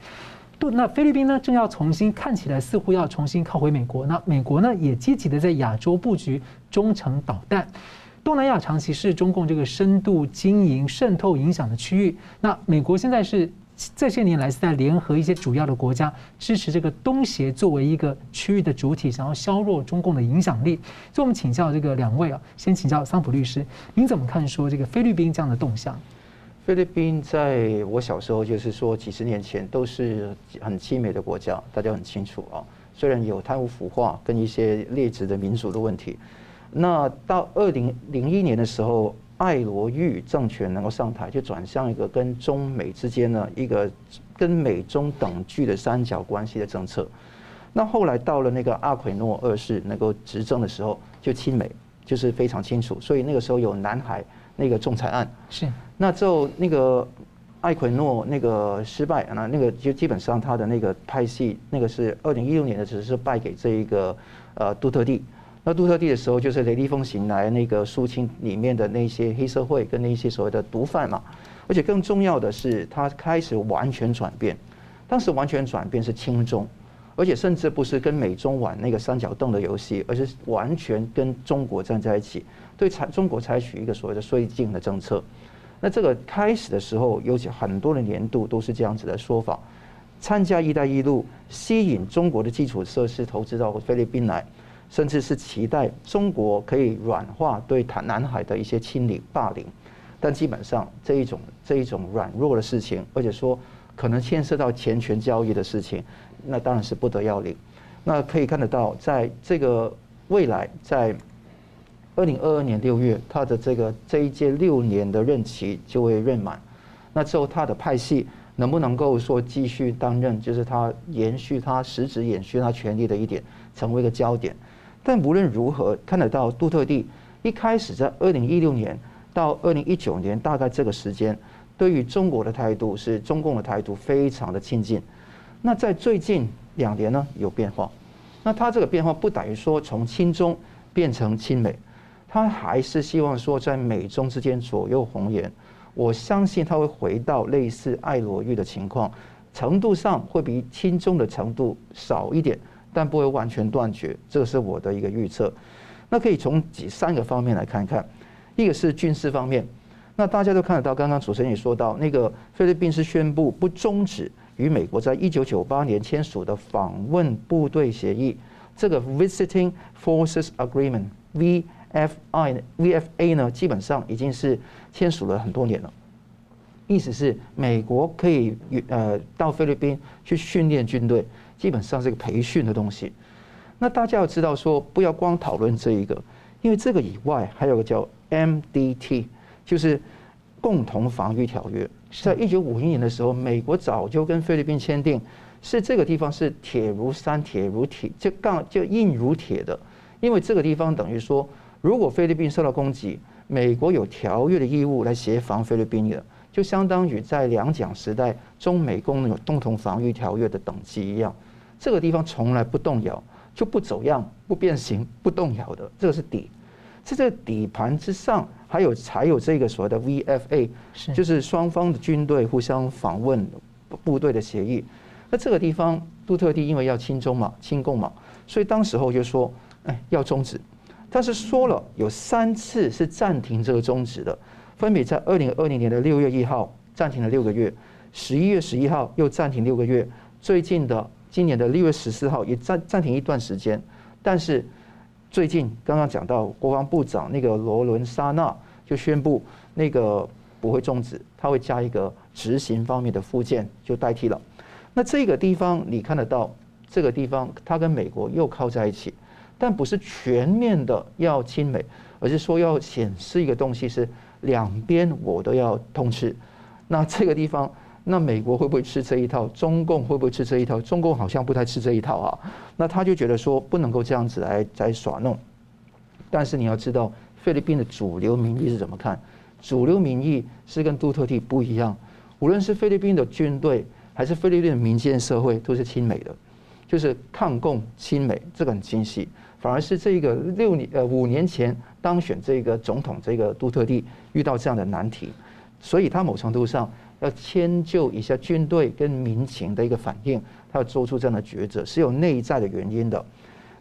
杜那菲律宾呢正要重新看起来似乎要重新靠回美国，那美国呢也积极的在亚洲布局中程导弹。东南亚长期是中共这个深度经营渗透影响的区域，那美国现在是。这些年来是在联合一些主要的国家支持这个东协作为一个区域的主体，想要削弱中共的影响力。所以，我们请教这个两位啊，先请教桑普律师，您怎么看说这个菲律宾这样的动向？菲律宾在我小时候就是说几十年前都是很亲美的国家，大家很清楚啊。虽然有贪污腐化跟一些劣质的民主的问题，那到二零零一年的时候。艾罗玉政权能够上台，就转向一个跟中美之间呢一个跟美中等距的三角关系的政策。那后来到了那个阿奎诺二世能够执政的时候，就亲美，就是非常清楚。所以那个时候有南海那个仲裁案，是。那之后那个艾奎诺那个失败，那那个就基本上他的那个派系，那个是二零一六年的，只是败给这一个呃杜特蒂。那杜特地的时候，就是雷厉风行来那个肃清里面的那些黑社会跟那些所谓的毒贩嘛，而且更重要的是，他开始完全转变。当时完全转变是亲中，而且甚至不是跟美中玩那个三角洞的游戏，而是完全跟中国站在一起，对采中国采取一个所谓的绥靖的政策。那这个开始的时候，尤其很多的年度都是这样子的说法：参加“一带一路”，吸引中国的基础设施投资到菲律宾来。甚至是期待中国可以软化对台南海的一些清理霸凌，但基本上这一种这一种软弱的事情，而且说可能牵涉到钱权交易的事情，那当然是不得要领。那可以看得到，在这个未来，在二零二二年六月，他的这个这一届六年的任期就会任满。那之后他的派系能不能够说继续担任，就是他延续他实质延续他权力的一点，成为一个焦点。但无论如何，看得到杜特地一开始在二零一六年到二零一九年，大概这个时间，对于中国的态度是中共的态度非常的亲近。那在最近两年呢，有变化。那他这个变化不等于说从亲中变成亲美，他还是希望说在美中之间左右逢源。我相信他会回到类似爱罗玉的情况，程度上会比亲中的程度少一点。但不会完全断绝，这个是我的一个预测。那可以从几三个方面来看看，一个是军事方面，那大家都看得到，刚刚主持人也说到，那个菲律宾是宣布不终止与美国在一九九八年签署的访问部队协议，这个 Visiting Forces Agreement（VFI） VFA 呢，基本上已经是签署了很多年了，意思是美国可以呃到菲律宾去训练军队。基本上是个培训的东西，那大家要知道说，不要光讨论这一个，因为这个以外还有个叫 MDT，就是共同防御条约。在一九五一年的时候，美国早就跟菲律宾签订，是这个地方是铁如山、铁如铁，就杠就硬如铁的。因为这个地方等于说，如果菲律宾受到攻击，美国有条约的义务来协防菲律宾的。就相当于在两蒋时代中美共有共同防御条约的等级一样。这个地方从来不动摇，就不走样、不变形、不动摇的，这个是底。在这个底盘之上，还有才有这个所谓的 VFA，就是双方的军队互相访问部队的协议。那这个地方，杜特地因为要亲中嘛、亲共嘛，所以当时候就说，哎，要终止。但是说了有三次是暂停这个终止的，分别在二零二零年的六月一号暂停了六个月，十一月十一号又暂停六个月，最近的。今年的六月十四号也暂暂停一段时间，但是最近刚刚讲到国防部长那个罗伦沙纳就宣布那个不会终止，他会加一个执行方面的附件就代替了。那这个地方你看得到，这个地方它跟美国又靠在一起，但不是全面的要亲美，而是说要显示一个东西是两边我都要通吃。那这个地方，那美国会不会吃这一套？中共会不会吃这一套？中共好像不太吃这一套啊。那他就觉得说不能够这样子来来耍弄。但是你要知道，菲律宾的主流民意是怎么看？主流民意是跟杜特蒂不一样。无论是菲律宾的军队，还是菲律宾的民间社会，都是亲美的，就是抗共亲美，这个很清晰。反而是这个六年呃五年前当选这个总统这个杜特地遇到这样的难题，所以他某程度上要迁就一下军队跟民情的一个反应，他要做出这样的抉择，是有内在的原因的。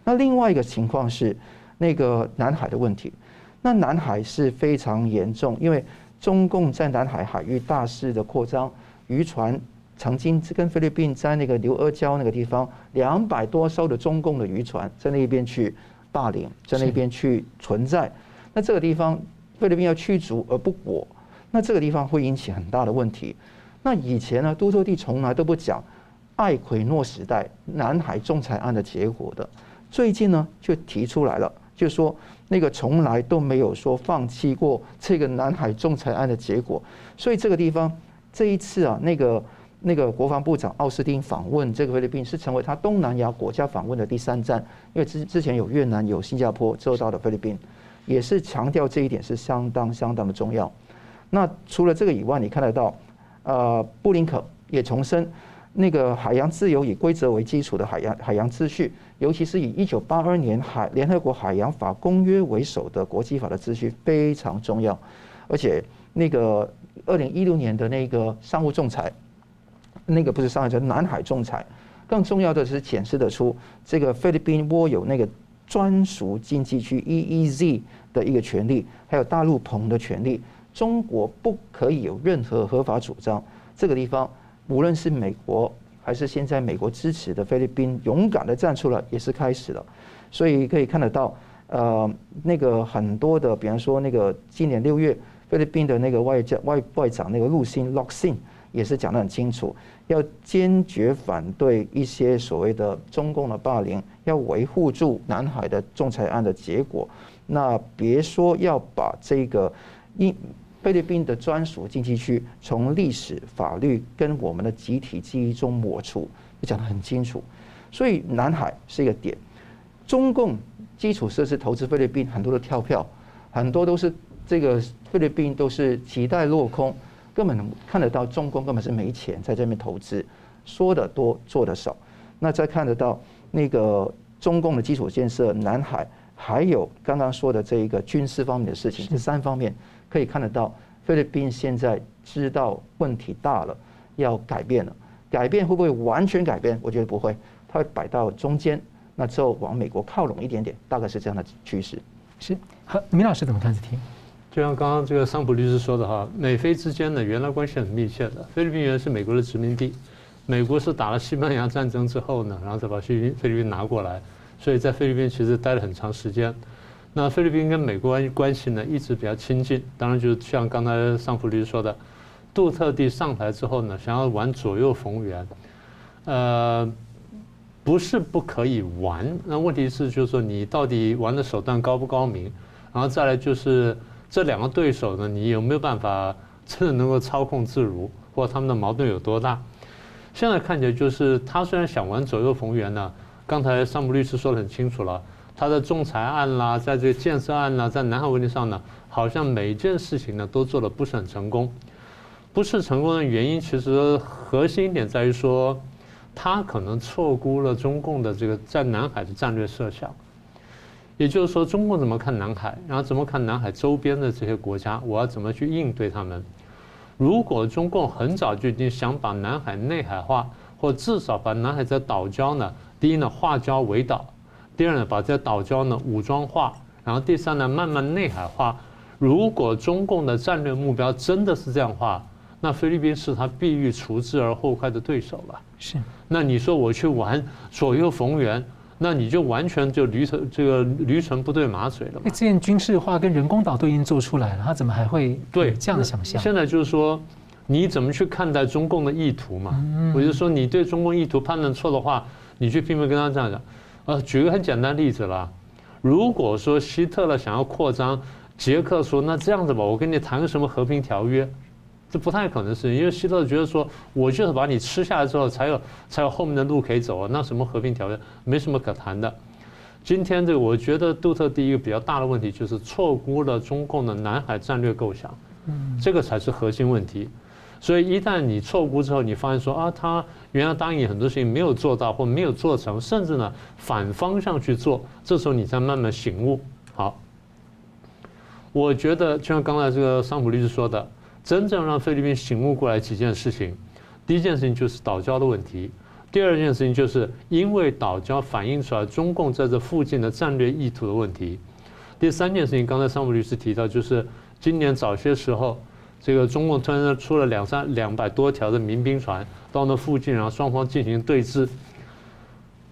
那另外一个情况是那个南海的问题，那南海是非常严重，因为中共在南海海域大肆的扩张，渔船。曾经跟菲律宾在那个牛阿胶那个地方，两百多艘的中共的渔船在那边去霸凌，在那边去存在。那这个地方菲律宾要驱逐而不果，那这个地方会引起很大的问题。那以前呢，杜特地从来都不讲艾奎诺时代南海仲裁案的结果的，最近呢就提出来了，就说那个从来都没有说放弃过这个南海仲裁案的结果。所以这个地方这一次啊，那个。那个国防部长奥斯汀访问这个菲律宾，是成为他东南亚国家访问的第三站，因为之之前有越南、有新加坡，之后到了菲律宾，也是强调这一点是相当相当的重要。那除了这个以外，你看得到，呃，布林肯也重申，那个海洋自由以规则为基础的海洋海洋秩序，尤其是以一九八二年海联合国海洋法公约为首的国际法的秩序非常重要，而且那个二零一六年的那个商务仲裁。那个不是上海，叫南海仲裁。更重要的是显示得出，这个菲律宾握有那个专属经济区 EEZ 的一个权利，还有大陆棚的权利。中国不可以有任何合法主张。这个地方，无论是美国还是现在美国支持的菲律宾，勇敢的站出来，也是开始了。所以可以看得到，呃，那个很多的，比方说那个今年六月，菲律宾的那个外交外外长那个陆辛 Locsin 也是讲得很清楚，要坚决反对一些所谓的中共的霸凌，要维护住南海的仲裁案的结果。那别说要把这个因菲律宾的专属经济区从历史、法律跟我们的集体记忆中抹除，讲得很清楚。所以南海是一个点，中共基础设施投资菲律宾很多的跳票，很多都是这个菲律宾都是期待落空。根本能看得到，中共根本是没钱在这边投资，说的多做的少。那再看得到那个中共的基础建设、南海，还有刚刚说的这一个军事方面的事情，这三方面可以看得到，菲律宾现在知道问题大了，要改变了。改变会不会完全改变？我觉得不会，它会摆到中间，那之后往美国靠拢一点点，大概是这样的趋势。是，好，明老师怎么看这题？就像刚刚这个桑普律师说的哈，美菲之间呢，原来关系很密切的。菲律宾原来是美国的殖民地，美国是打了西班牙战争之后呢，然后再把菲律宾菲律宾拿过来，所以在菲律宾其实待了很长时间。那菲律宾跟美国关系呢，一直比较亲近。当然，就是像刚才桑普律师说的，杜特地上台之后呢，想要玩左右逢源，呃，不是不可以玩，那问题是就是说你到底玩的手段高不高明，然后再来就是。这两个对手呢，你有没有办法真的能够操控自如，或者他们的矛盾有多大？现在看起来就是他虽然想玩左右逢源呢，刚才桑普律师说得很清楚了，他的仲裁案啦，在这个建设案啦，在南海问题上呢，好像每一件事情呢都做得不是很成功。不是成功的原因，其实核心一点在于说，他可能错估了中共的这个在南海的战略设想。也就是说，中共怎么看南海，然后怎么看南海周边的这些国家，我要怎么去应对他们？如果中共很早就已经想把南海内海化，或至少把南海这岛礁呢，第一呢化礁为岛，第二呢把这岛礁呢武装化，然后第三呢慢慢内海化。如果中共的战略目标真的是这样化，那菲律宾是他必欲除之而后快的对手了。是。那你说我去玩左右逢源？那你就完全就驴唇这个驴唇不对马嘴了嘛？这件军事化跟人工岛都已经做出来了，他怎么还会对这样的想象？现在就是说，你怎么去看待中共的意图嘛？我就说你对中共意图判断错的话，你去拼命跟他这样讲。呃，举个很简单例子啦，如果说希特勒想要扩张，捷克说那这样子吧，我跟你谈个什么和平条约，这不太可能是，因为希特勒觉得说我就是把你吃下来之后，才有才有后面的路可以走啊，那什么和平条约没什么可谈的。今天这个，我觉得杜特第一个比较大的问题就是错估了中共的南海战略构想，嗯，这个才是核心问题。所以一旦你错估之后，你发现说啊，他原来答应很多事情没有做到或没有做成，甚至呢反方向去做，这时候你才慢慢醒悟。好，我觉得就像刚才这个桑普律师说的，真正让菲律宾醒悟过来几件事情，第一件事情就是岛礁的问题。第二件事情就是因为岛礁反映出来中共在这附近的战略意图的问题。第三件事情，刚才桑普律师提到，就是今年早些时候，这个中共突然出了两三两百多条的民兵船到那附近，然后双方进行对峙。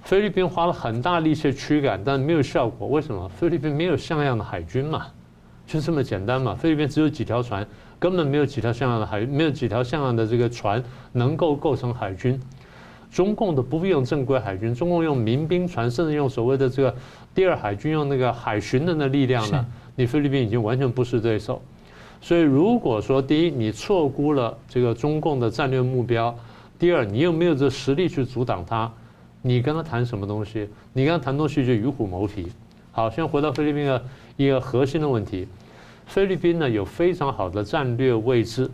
菲律宾花了很大力气驱赶，但没有效果。为什么？菲律宾没有像样的海军嘛，就这么简单嘛。菲律宾只有几条船，根本没有几条像样的海，没有几条像样的这个船能够构成海军。中共的不必用正规海军，中共用民兵船，甚至用所谓的这个第二海军，用那个海巡的那力量呢，你菲律宾已经完全不是对手。所以如果说第一你错估了这个中共的战略目标，第二你又没有这实力去阻挡他，你跟他谈什么东西？你跟他谈东西就与虎谋皮。好，先回到菲律宾的一个核心的问题，菲律宾呢有非常好的战略位置。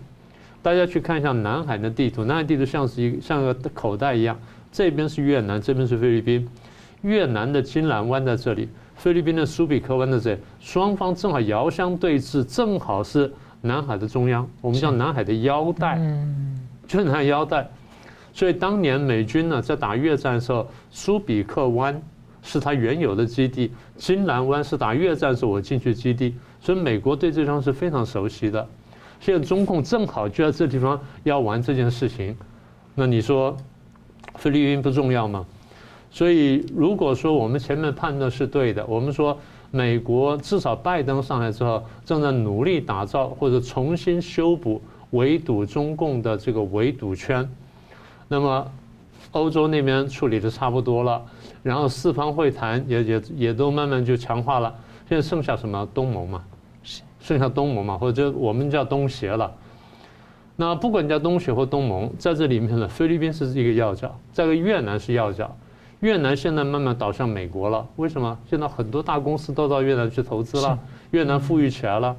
大家去看一下南海的地图，南海地图像是一像个口袋一样，这边是越南，这边是菲律宾。越南的金兰湾在这里，菲律宾的苏比克湾在这里，双方正好遥相对峙，正好是南海的中央，我们叫南海的腰带，就是南海腰带。所以当年美军呢在打越战的时候，苏比克湾是它原有的基地，金兰湾是打越战时候我进去基地，所以美国对这地方是非常熟悉的。现在中共正好就在这地方要玩这件事情，那你说菲律宾不重要吗？所以如果说我们前面判断是对的，我们说美国至少拜登上来之后正在努力打造或者重新修补围堵中共的这个围堵圈，那么欧洲那边处理的差不多了，然后四方会谈也也也都慢慢就强化了，现在剩下什么东盟嘛？剩下东盟嘛，或者我们叫东协了。那不管叫东协或东盟，在这里面呢，菲律宾是一个要角，再一个越南是要角。越南现在慢慢倒向美国了，为什么？现在很多大公司都到越南去投资了，越南富裕起来了。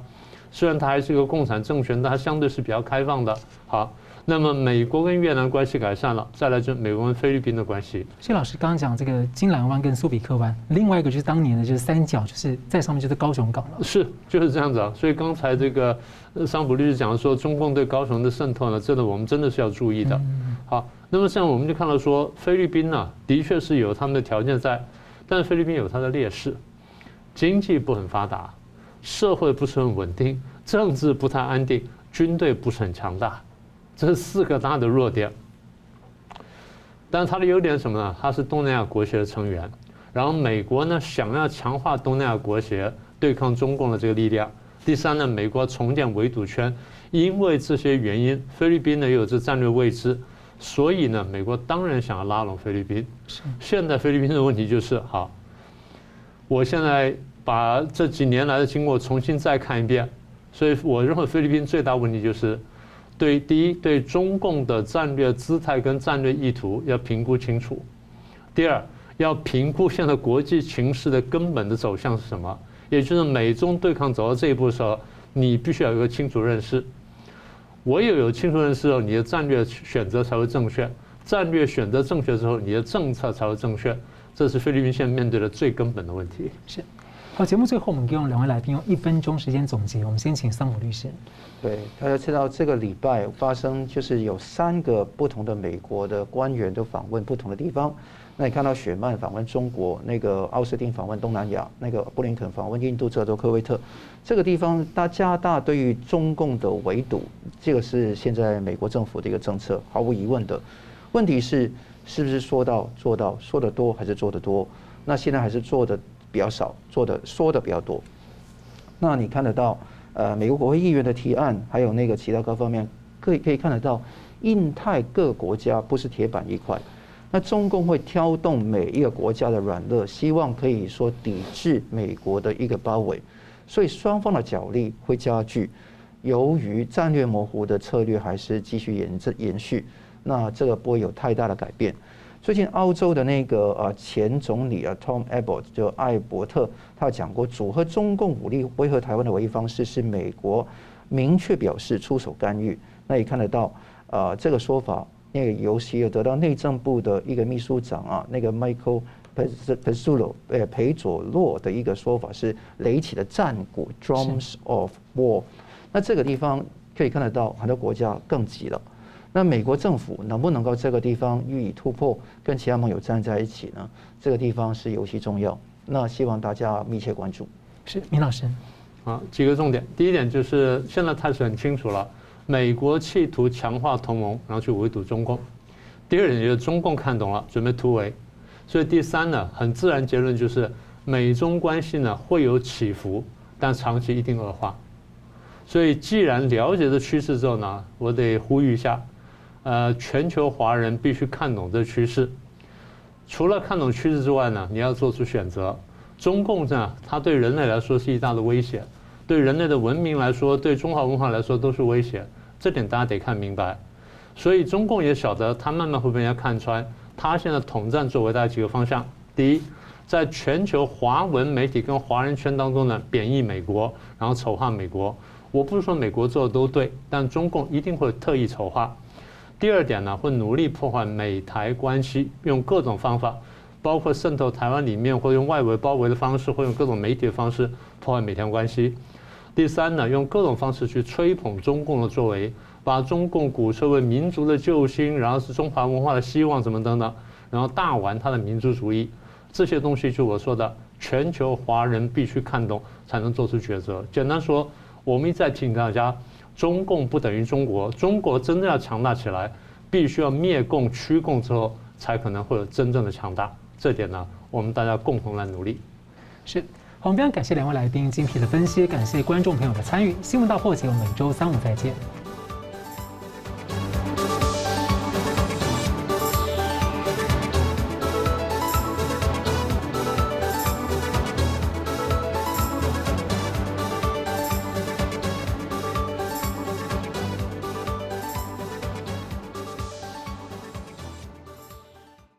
虽然它还是一个共产政权，但它相对是比较开放的。好。那么美国跟越南关系改善了，再来就美国跟菲律宾的关系。谢老师刚刚讲这个金兰湾跟苏比克湾，另外一个就是当年的就是三角，就是在上面就是高雄港了。是，就是这样子啊。所以刚才这个桑普律师讲说，中共对高雄的渗透呢，这个我们真的是要注意的。好，那么现在我们就看到说，菲律宾呢，的确是有他们的条件在，但是菲律宾有它的劣势，经济不很发达，社会不是很稳定，政治不太安定，军队不是很强大。这是四个大的弱点，但是它的优点是什么呢？它是东南亚国协的成员，然后美国呢想要强化东南亚国协对抗中共的这个力量。第三呢，美国重建围堵圈，因为这些原因，菲律宾呢有这战略位置，所以呢，美国当然想要拉拢菲律宾。现在菲律宾的问题就是，好，我现在把这几年来的经过重新再看一遍，所以我认为菲律宾最大问题就是。对，第一，对中共的战略姿态跟战略意图要评估清楚；第二，要评估现在国际情势的根本的走向是什么，也就是美中对抗走到这一步的时候，你必须要有一个清楚认识。唯有有清楚认识后，你的战略选择才会正确；战略选择正确之后，你的政策才会正确。这是菲律宾现在面对的最根本的问题。是。好，节目最后我们用两位来宾用一分钟时间总结。我们先请桑普律师。对，大家知道这个礼拜发生，就是有三个不同的美国的官员都访问不同的地方。那你看到雪曼访问中国，那个奥斯汀访问东南亚，那个布林肯访问印度、泽州、科威特，这个地方大加大对于中共的围堵，这个是现在美国政府的一个政策，毫无疑问的。问题是，是不是说到做到，说得多还是做得多？那现在还是做的。比较少做的说的比较多，那你看得到，呃，美国国会议员的提案，还有那个其他各方面，可以可以看得到，印太各国家不是铁板一块，那中共会挑动每一个国家的软肋，希望可以说抵制美国的一个包围，所以双方的角力会加剧。由于战略模糊的策略还是继续延着延续，那这个不会有太大的改变。最近澳洲的那个呃前总理啊 Tom Abbott 就艾伯特，他讲过，组合中共武力威吓台湾的唯一方式是美国明确表示出手干预。那也看得到，呃，这个说法，那个尤其有得到内政部的一个秘书长啊，那个 Michael Pesulo 呃裴佐洛的一个说法是擂起的战鼓 Drums of War。那这个地方可以看得到，很多国家更急了。那美国政府能不能够这个地方予以突破，跟其他盟友站在一起呢？这个地方是尤其重要。那希望大家密切关注。是明老师，啊，几个重点。第一点就是现在态势很清楚了，美国企图强化同盟，然后去围堵中共。第二点就是中共看懂了，准备突围。所以第三呢，很自然结论就是美中关系呢会有起伏，但长期一定恶化。所以，既然了解这趋势之后呢，我得呼吁一下，呃，全球华人必须看懂这趋势。除了看懂趋势之外呢，你要做出选择。中共呢，它对人类来说是一大的威胁，对人类的文明来说，对中华文化来说都是威胁。这点大家得看明白。所以，中共也晓得，他慢慢会被人家看穿。他现在统战作为大概几个方向：第一，在全球华文媒体跟华人圈当中呢，贬义美国，然后丑化美国。我不是说美国做的都对，但中共一定会特意丑化。第二点呢，会努力破坏美台关系，用各种方法，包括渗透台湾里面，或用外围包围的方式，或用各种媒体的方式破坏美台关系。第三呢，用各种方式去吹捧中共的作为，把中共鼓吹为民族的救星，然后是中华文化的希望，什么等等，然后大玩他的民族主义。这些东西就我说的，全球华人必须看懂，才能做出抉择。简单说。我们一再提醒大家，中共不等于中国，中国真的要强大起来，必须要灭共驱共之后，才可能会有真正的强大。这点呢，我们大家共同来努力。是，我们非常感谢两位来宾精辟的分析，感谢观众朋友的参与。新闻大破解，我们周三五再见。